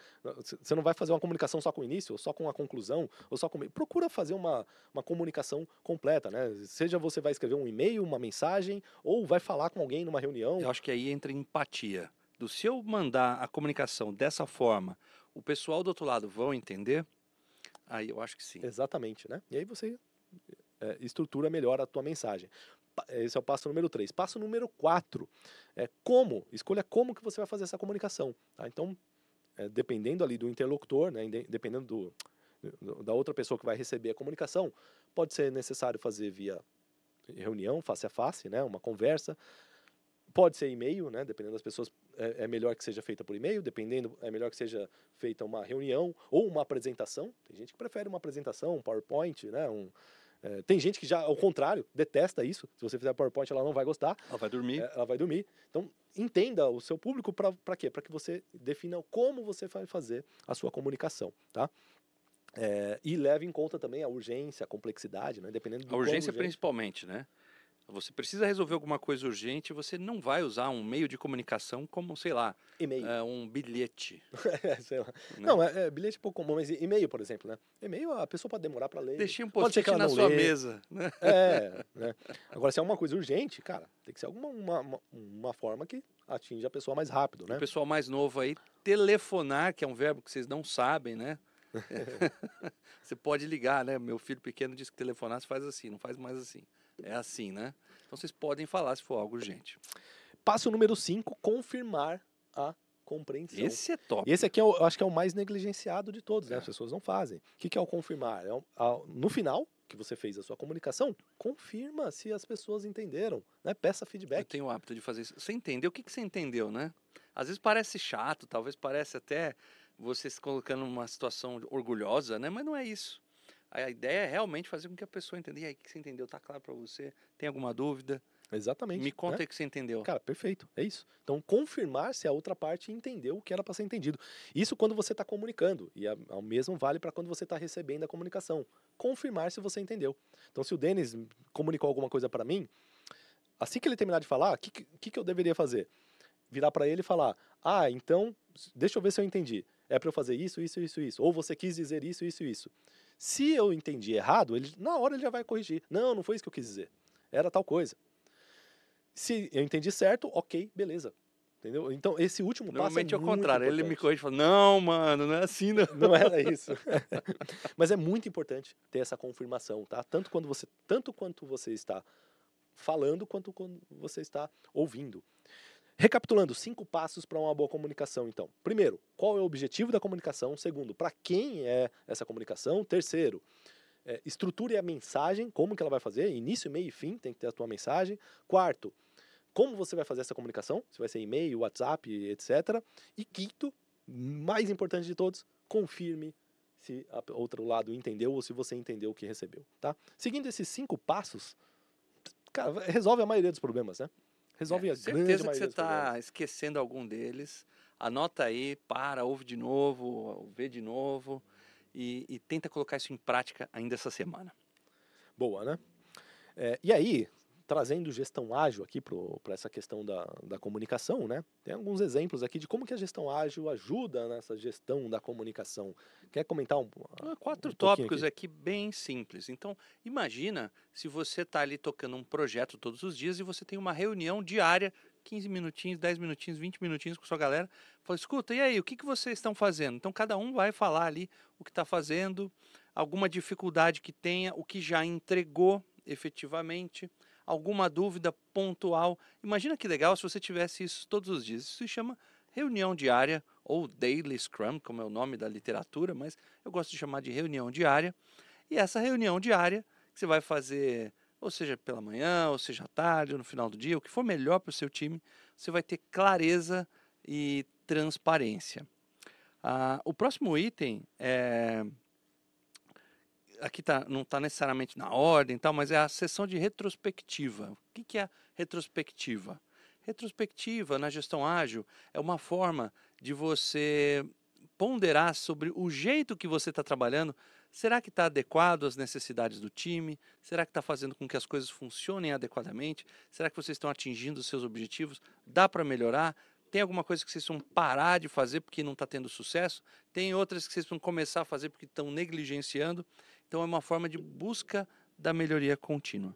Você não vai fazer uma comunicação só com o início, ou só com a conclusão, ou só com. Procura fazer uma, uma comunicação completa, né? Seja você vai escrever um e-mail, uma mensagem, ou vai falar com alguém numa reunião. Eu acho que aí entra empatia. Do se eu mandar a comunicação dessa forma, o pessoal do outro lado vão entender? Aí eu acho que sim. Exatamente, né? E aí você é, estrutura melhor a tua mensagem. Pa- Esse é o passo número 3. Passo número 4 é como, escolha como que você vai fazer essa comunicação. tá? Então, é, dependendo ali do interlocutor, né, dependendo do, do- da outra pessoa que vai receber a comunicação, pode ser necessário fazer via reunião, face a face, né, uma conversa. Pode ser e-mail, né? Dependendo das pessoas, é, é melhor que seja feita por e-mail. Dependendo, é melhor que seja feita uma reunião ou uma apresentação. Tem gente que prefere uma apresentação, um PowerPoint, né? Um, é, tem gente que já, ao contrário, detesta isso. Se você fizer PowerPoint, ela não vai gostar, Ela vai dormir. é, ela vai dormir. Então, entenda o seu público para quê? Para que você defina como você vai fazer a sua comunicação, tá? É, e leve em conta também a urgência, a complexidade, né? Dependendo do A urgência urgente. principalmente, né? Você precisa resolver alguma coisa urgente, você não vai usar um meio de comunicação como, sei lá, E-mail. é, um bilhete. É, sei lá. né? Não, é, é bilhete pouco comum, mas e-mail, por exemplo, né? E-mail a pessoa pode demorar para ler. Deixei um post-it na sua lê. mesa. Né? É, né? Agora, se é uma coisa urgente, cara, tem que ser alguma uma, uma, uma forma que atinja a pessoa mais rápido, né? O pessoal mais novo aí, telefonar, que é um verbo que vocês não sabem, né? você pode ligar, né? Meu filho pequeno disse que telefonar se faz assim, não faz mais assim. É assim, né? Então vocês podem falar se for algo urgente. Passo número 5, confirmar a compreensão. Esse é top. Esse aqui é o- eu acho que é o mais negligenciado de todos, né? É. As pessoas não fazem. O que, que é o confirmar? É um- a- no final que você fez a sua comunicação, confirma se as pessoas entenderam, né? Peça Eu feedback. tenho o hábito de fazer isso. Você entendeu? O que, que você entendeu, né? Às vezes parece chato, talvez parece até você se colocando numa situação orgulhosa, né? Mas não é isso. A ideia é realmente fazer com que a pessoa entenda. E aí, o que você entendeu? Tá claro para você? Tem alguma dúvida? Exatamente. Me conta né? aí que você entendeu. Cara, perfeito. É isso. Então, confirmar se a outra parte entendeu o que era para ser entendido. Isso quando você está comunicando. E ao mesmo vale para quando você está recebendo a comunicação. Confirmar se você entendeu. Então, se o Denis comunicou alguma coisa para mim, assim que ele terminar de falar, o que, que, que eu deveria fazer? Virar para ele e falar: Ah, então, deixa eu ver se eu entendi. É para eu fazer isso, isso, isso, isso. Ou você quis dizer isso, isso, isso. Se eu entendi errado, ele, na hora ele já vai corrigir. Não, não foi isso que eu quis dizer. Era tal coisa. Se eu entendi certo, ok, beleza. Entendeu? Então, esse último passo Normalmente é é o contrário. Ele me importante. corrige e fala: Não, mano, não é assim, não. Não era isso. Mas é muito importante ter essa confirmação, tá? Tanto quando você, tanto quanto você está falando, quanto quando você está ouvindo. Recapitulando, cinco passos para uma boa comunicação, então. Primeiro, qual é o objetivo da comunicação? Segundo, para quem é essa comunicação? Terceiro, é, estruture a mensagem, como que ela vai fazer, início, meio e fim, tem que ter a tua mensagem. Quarto, como você vai fazer essa comunicação? Se vai ser e-mail, WhatsApp, etc. E quinto, mais importante de todos, confirme se o outro lado entendeu ou se você entendeu o que recebeu, tá? Seguindo esses cinco passos, cara, resolve a maioria dos problemas, né? Resolve É, a grande certeza que maioria você está esquecendo algum deles. Anota aí, para, ouve de novo, vê de novo e, e tenta colocar isso em prática ainda essa semana. Boa, né? É, e aí, trazendo gestão ágil aqui para essa questão da, da comunicação, né? Tem alguns exemplos aqui de como que a gestão ágil ajuda nessa gestão da comunicação. Quer comentar um, Ah, Quatro um tópicos aqui? aqui bem simples. Então, imagina se você está ali tocando um projeto todos os dias e você tem uma reunião diária, 15 minutinhos, 10 minutinhos, 20 minutinhos com sua galera. Fala, escuta, e aí, o que, que vocês estão fazendo? Então, cada um vai falar ali o que está fazendo, alguma dificuldade que tenha, o que já entregou efetivamente, alguma dúvida pontual. Imagina que legal se você tivesse isso todos os dias. Isso se chama reunião diária ou daily scrum, como é o nome da literatura, mas eu gosto de chamar de reunião diária. E essa reunião diária que você vai fazer, ou seja, pela manhã, ou seja, à tarde, ou no final do dia, o que for melhor para o seu time, você vai ter clareza e transparência. Ah, o próximo item é aqui tá, não está necessariamente na ordem, tal, mas é a sessão de retrospectiva. O que, que é retrospectiva? Retrospectiva na gestão ágil é uma forma de você ponderar sobre o jeito que você está trabalhando. Será que está adequado às necessidades do time? Será que está fazendo com que as coisas funcionem adequadamente? Será que vocês estão atingindo os seus objetivos? Dá para melhorar? Tem alguma coisa que vocês vão parar de fazer porque não está tendo sucesso? Tem outras que vocês vão começar a fazer porque estão negligenciando? Então é uma forma de busca da melhoria contínua.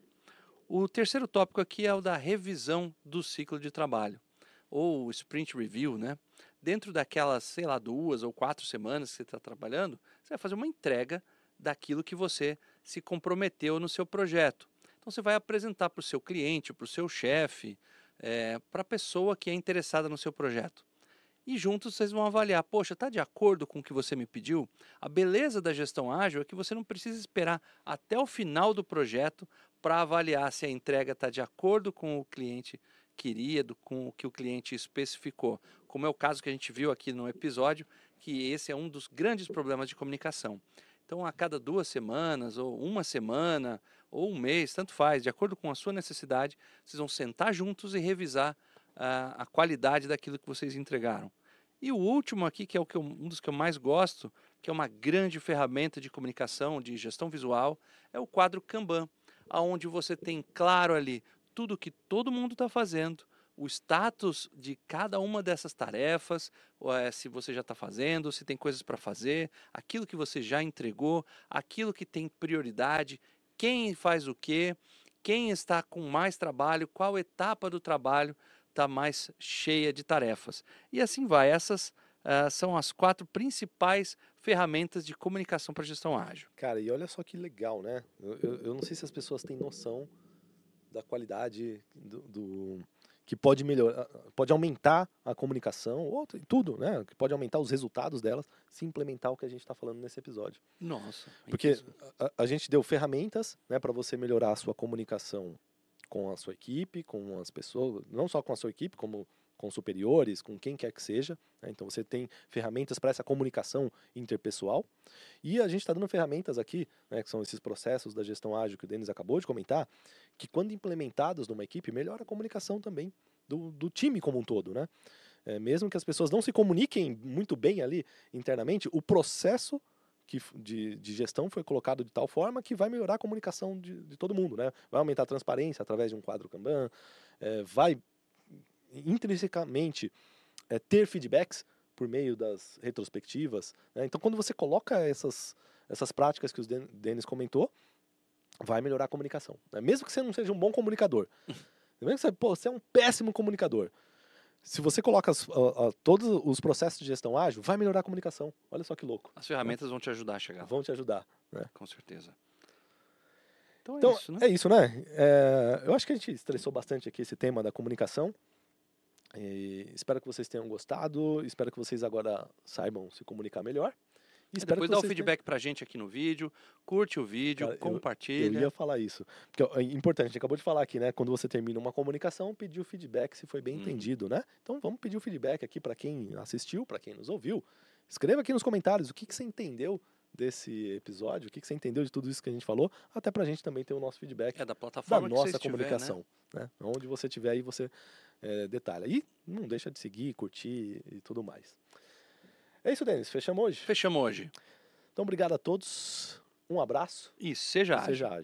O terceiro tópico aqui é o da revisão do ciclo de trabalho, ou sprint review, né? Dentro daquelas, sei lá, duas ou quatro semanas que você está trabalhando, você vai fazer uma entrega daquilo que você se comprometeu no seu projeto. Então você vai apresentar para o seu cliente, para o seu chefe, é, para a pessoa que é interessada no seu projeto. E juntos vocês vão avaliar, poxa, está de acordo com o que você me pediu? A beleza da gestão ágil é que você não precisa esperar até o final do projeto para avaliar se a entrega está de acordo com o cliente queria, do- com o que o cliente especificou. Como é o caso que a gente viu aqui no episódio, que esse é um dos grandes problemas de comunicação. Então, a cada duas semanas, ou uma semana, ou um mês, tanto faz, de acordo com a sua necessidade, vocês vão sentar juntos e revisar ah, a qualidade daquilo que vocês entregaram. E o último aqui, que é que eu- um dos que eu mais gosto, que é uma grande ferramenta de comunicação, de gestão visual, é o quadro Kanban, aonde você tem claro ali tudo que todo mundo está fazendo, o status de cada uma dessas tarefas, eh, se você já está fazendo, se tem coisas para fazer, aquilo que você já entregou, aquilo que tem prioridade, quem faz o quê, quem está com mais trabalho, qual etapa do trabalho está mais cheia de tarefas. E assim vai. Essas ah, são as quatro principais ferramentas de comunicação para gestão ágil. Cara, e olha só que legal, né? Eu, eu, eu não sei se as pessoas têm noção da qualidade do, do- que pode melhorar, pode aumentar a comunicação, ou tudo, né? Que pode aumentar os resultados delas se implementar o que a gente está falando nesse episódio. Nossa. Porque a, a gente deu ferramentas, né, para você melhorar a sua comunicação com a sua equipe, com as pessoas, não só com a sua equipe, como com superiores, com quem quer que seja. né? Então você tem ferramentas para essa comunicação interpessoal. E a gente está dando ferramentas aqui, né, que são esses processos da gestão ágil que o Denis acabou de comentar, que quando implementados numa equipe, melhora a comunicação também do, do time como um todo. Né? É, mesmo que as pessoas não se comuniquem muito bem ali internamente, o processo que, de, de gestão foi colocado de tal forma que vai melhorar a comunicação de, de todo mundo, né? Vai aumentar a transparência através de um quadro Kanban, eh, vai intrinsecamente eh, ter feedbacks por meio das retrospectivas. né? Então, quando você coloca essas, essas práticas que o Den- Denis comentou, vai melhorar a comunicação. né? Mesmo que você não seja um bom comunicador. Mesmo que você, pô, você é um péssimo comunicador. Se você coloca as- a- a- todos os processos de gestão ágil, vai melhorar a comunicação. Olha só que louco. As ferramentas vão te ajudar a chegar lá, Vão te ajudar. com certeza. Então é Então, isso, né? é isso, né? É, eu acho que a gente estressou bastante aqui esse tema da comunicação. E espero que vocês tenham gostado. Espero que vocês agora saibam se comunicar melhor. E depois dá o feedback pra gente aqui no vídeo, curte o vídeo, Cara, eu- Eu compartilha. ia falar isso. Porque é importante, a gente acabou de falar aqui, né? Quando você termina uma comunicação, pedir o feedback se foi bem Uhum. entendido, né? Então vamos pedir o feedback aqui para quem assistiu, para quem nos ouviu. Escreva aqui nos comentários o que, que você entendeu desse episódio, o que, que você entendeu de tudo isso que a gente falou, até pra gente também ter o nosso feedback É da da plataforma que nossa estiver, comunicação. né? Né? Onde você estiver aí, você eh, detalha. E não deixa de seguir, curtir e tudo mais. É isso, Denis. Fechamos hoje? Fechamos hoje. Então, obrigado a todos. Um abraço. E seja ágil. seja ágil.